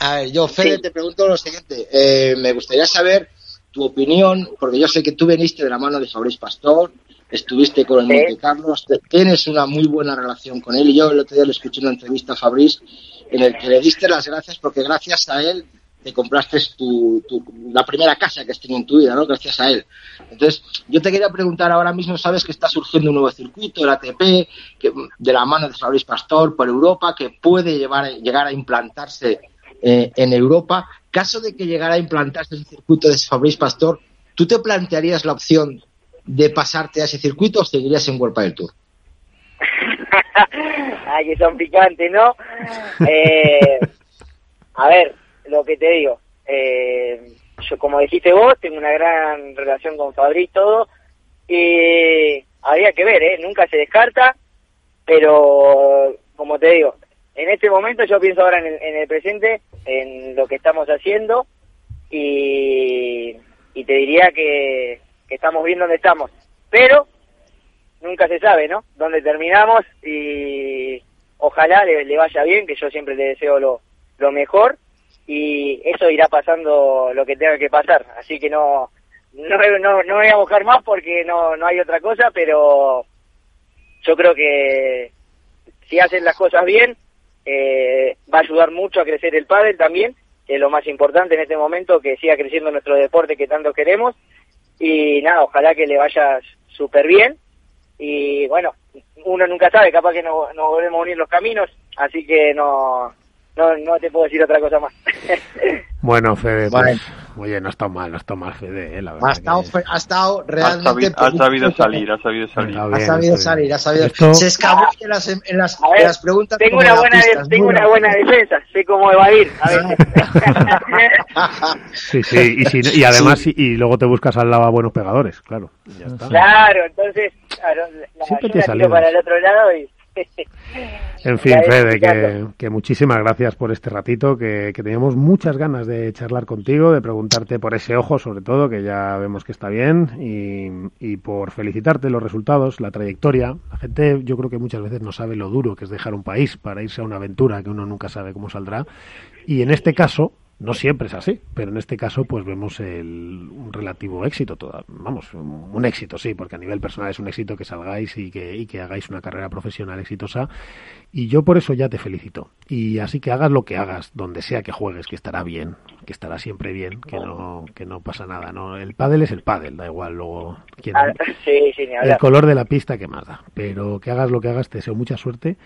A ver, yo, Fede, te pregunto lo siguiente. Eh, me gustaría saber tu opinión, porque yo sé que tú veniste de la mano de Fabrice Pastor, estuviste con el Monte Carlos, tienes una muy buena relación con él. Y yo el otro día le escuché una entrevista a Fabrice en el que le diste las gracias porque gracias a él te compraste tu, tu- la primera casa que has tenido en tu vida, ¿no? Gracias a él. Entonces, yo te quería preguntar ahora mismo, sabes que está surgiendo un nuevo circuito, el ATP, que, de la mano de Fabrice Pastor por Europa, que puede llevar, llegar a implantarse eh, en Europa. Caso de que llegara a implantarse ese circuito de Fabrice Pastor, ¿tú te plantearías la opción de pasarte a ese circuito o seguirías en World Padel Tour? [LAUGHS] Ay, son picantes, ¿no? Eh, a ver, lo que te digo, eh, yo como dijiste vos, tengo una gran relación con Fabri todo, y habría que ver, ¿eh? Nunca se descarta, pero como te digo, en este momento yo pienso ahora en el, en el presente, en lo que estamos haciendo, y, y te diría que, que estamos bien donde estamos, pero nunca se sabe, ¿no? Dónde terminamos y ojalá le, le vaya bien, que yo siempre le deseo lo, lo mejor y eso irá pasando lo que tenga que pasar. Así que no no, no, no voy a buscar más porque no, no hay otra cosa, pero yo creo que si hacen las cosas bien eh, va a ayudar mucho a crecer el pádel también, que es lo más importante en este momento, que siga creciendo nuestro deporte que tanto queremos. Y nada, ojalá que le vaya súper bien. Y bueno, uno nunca sabe, capaz que no- nos volvemos a unir los caminos, así que no, no, no te puedo decir otra cosa más. [LAUGHS] Bueno, Fede, Vale. pues, oye, no está mal, no está mal, Fede, eh, la Ha verdad. estado, que- ha estado Ha realmente... sabido, ha sabido salir, ha sabido salir. Ha bien, sabido salir, ha sabido. Esto- Se escabulle en las, en las, A ver, en las preguntas. tengo una buena, tengo una buena defensa, sé cómo evadir a veces. [LAUGHS] Sí, sí, y, si no- y además, y, y luego te buscas al lado a buenos pegadores, claro. Ya está. claro, entonces, claro, la, Siempre te tiro para el otro lado y... En [LAUGHS] fin, Fede, que, que muchísimas gracias por este ratito, que, que teníamos muchas ganas de charlar contigo, de preguntarte por ese ojo, sobre todo, que ya vemos que está bien, y, y por felicitarte los resultados, la trayectoria. La gente, yo creo que muchas veces no sabe lo duro que es dejar un país para irse a una aventura que uno nunca sabe cómo saldrá. Y en este caso, no siempre es así, pero en este caso pues vemos el, un relativo éxito, toda, vamos, un, un éxito sí, porque a nivel personal es un éxito que salgáis y que, y que hagáis una carrera profesional exitosa y yo por eso ya te felicito. Y así que hagas lo que hagas, donde sea que juegues, que estará bien, que estará siempre bien, que no, que no pasa nada, ¿no? El pádel es el pádel, da igual luego quién, Ah, [LAUGHS] sí, sí, el color de la pista que más da. Pero que hagas lo que hagas, te deseo mucha suerte,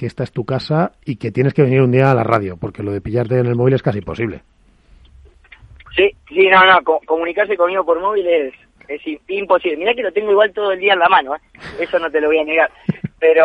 que esta es tu casa y que tienes que venir un día a la radio, porque lo de pillarte en el móvil es casi imposible. Sí, sí, no, no, co- comunicarse conmigo por móvil es, imposible. Mirá que lo tengo igual todo el día en la mano, ¿eh? eso no te lo voy a negar. Pero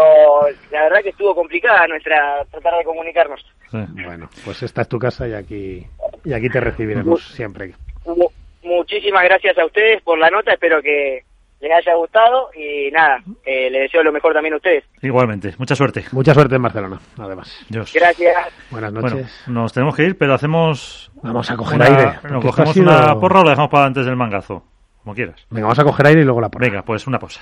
la verdad que estuvo complicada nuestra tratar de comunicarnos. Bueno, pues esta es tu casa y aquí, y aquí te recibiremos siempre. Mu- muchísimas gracias a ustedes por la nota, espero que les haya gustado y nada, eh, les deseo lo mejor también a ustedes. Igualmente, mucha suerte. Mucha suerte en Barcelona, además. Dios. Gracias. Buenas Bueno, noches. nos tenemos que ir, pero hacemos. Vamos a coger una- aire, porque ¿Nos esto cogemos sido- una porra o la dejamos para antes del mangazo? Como quieras. Venga, vamos a coger aire y luego la porra. Venga, pues una pausa.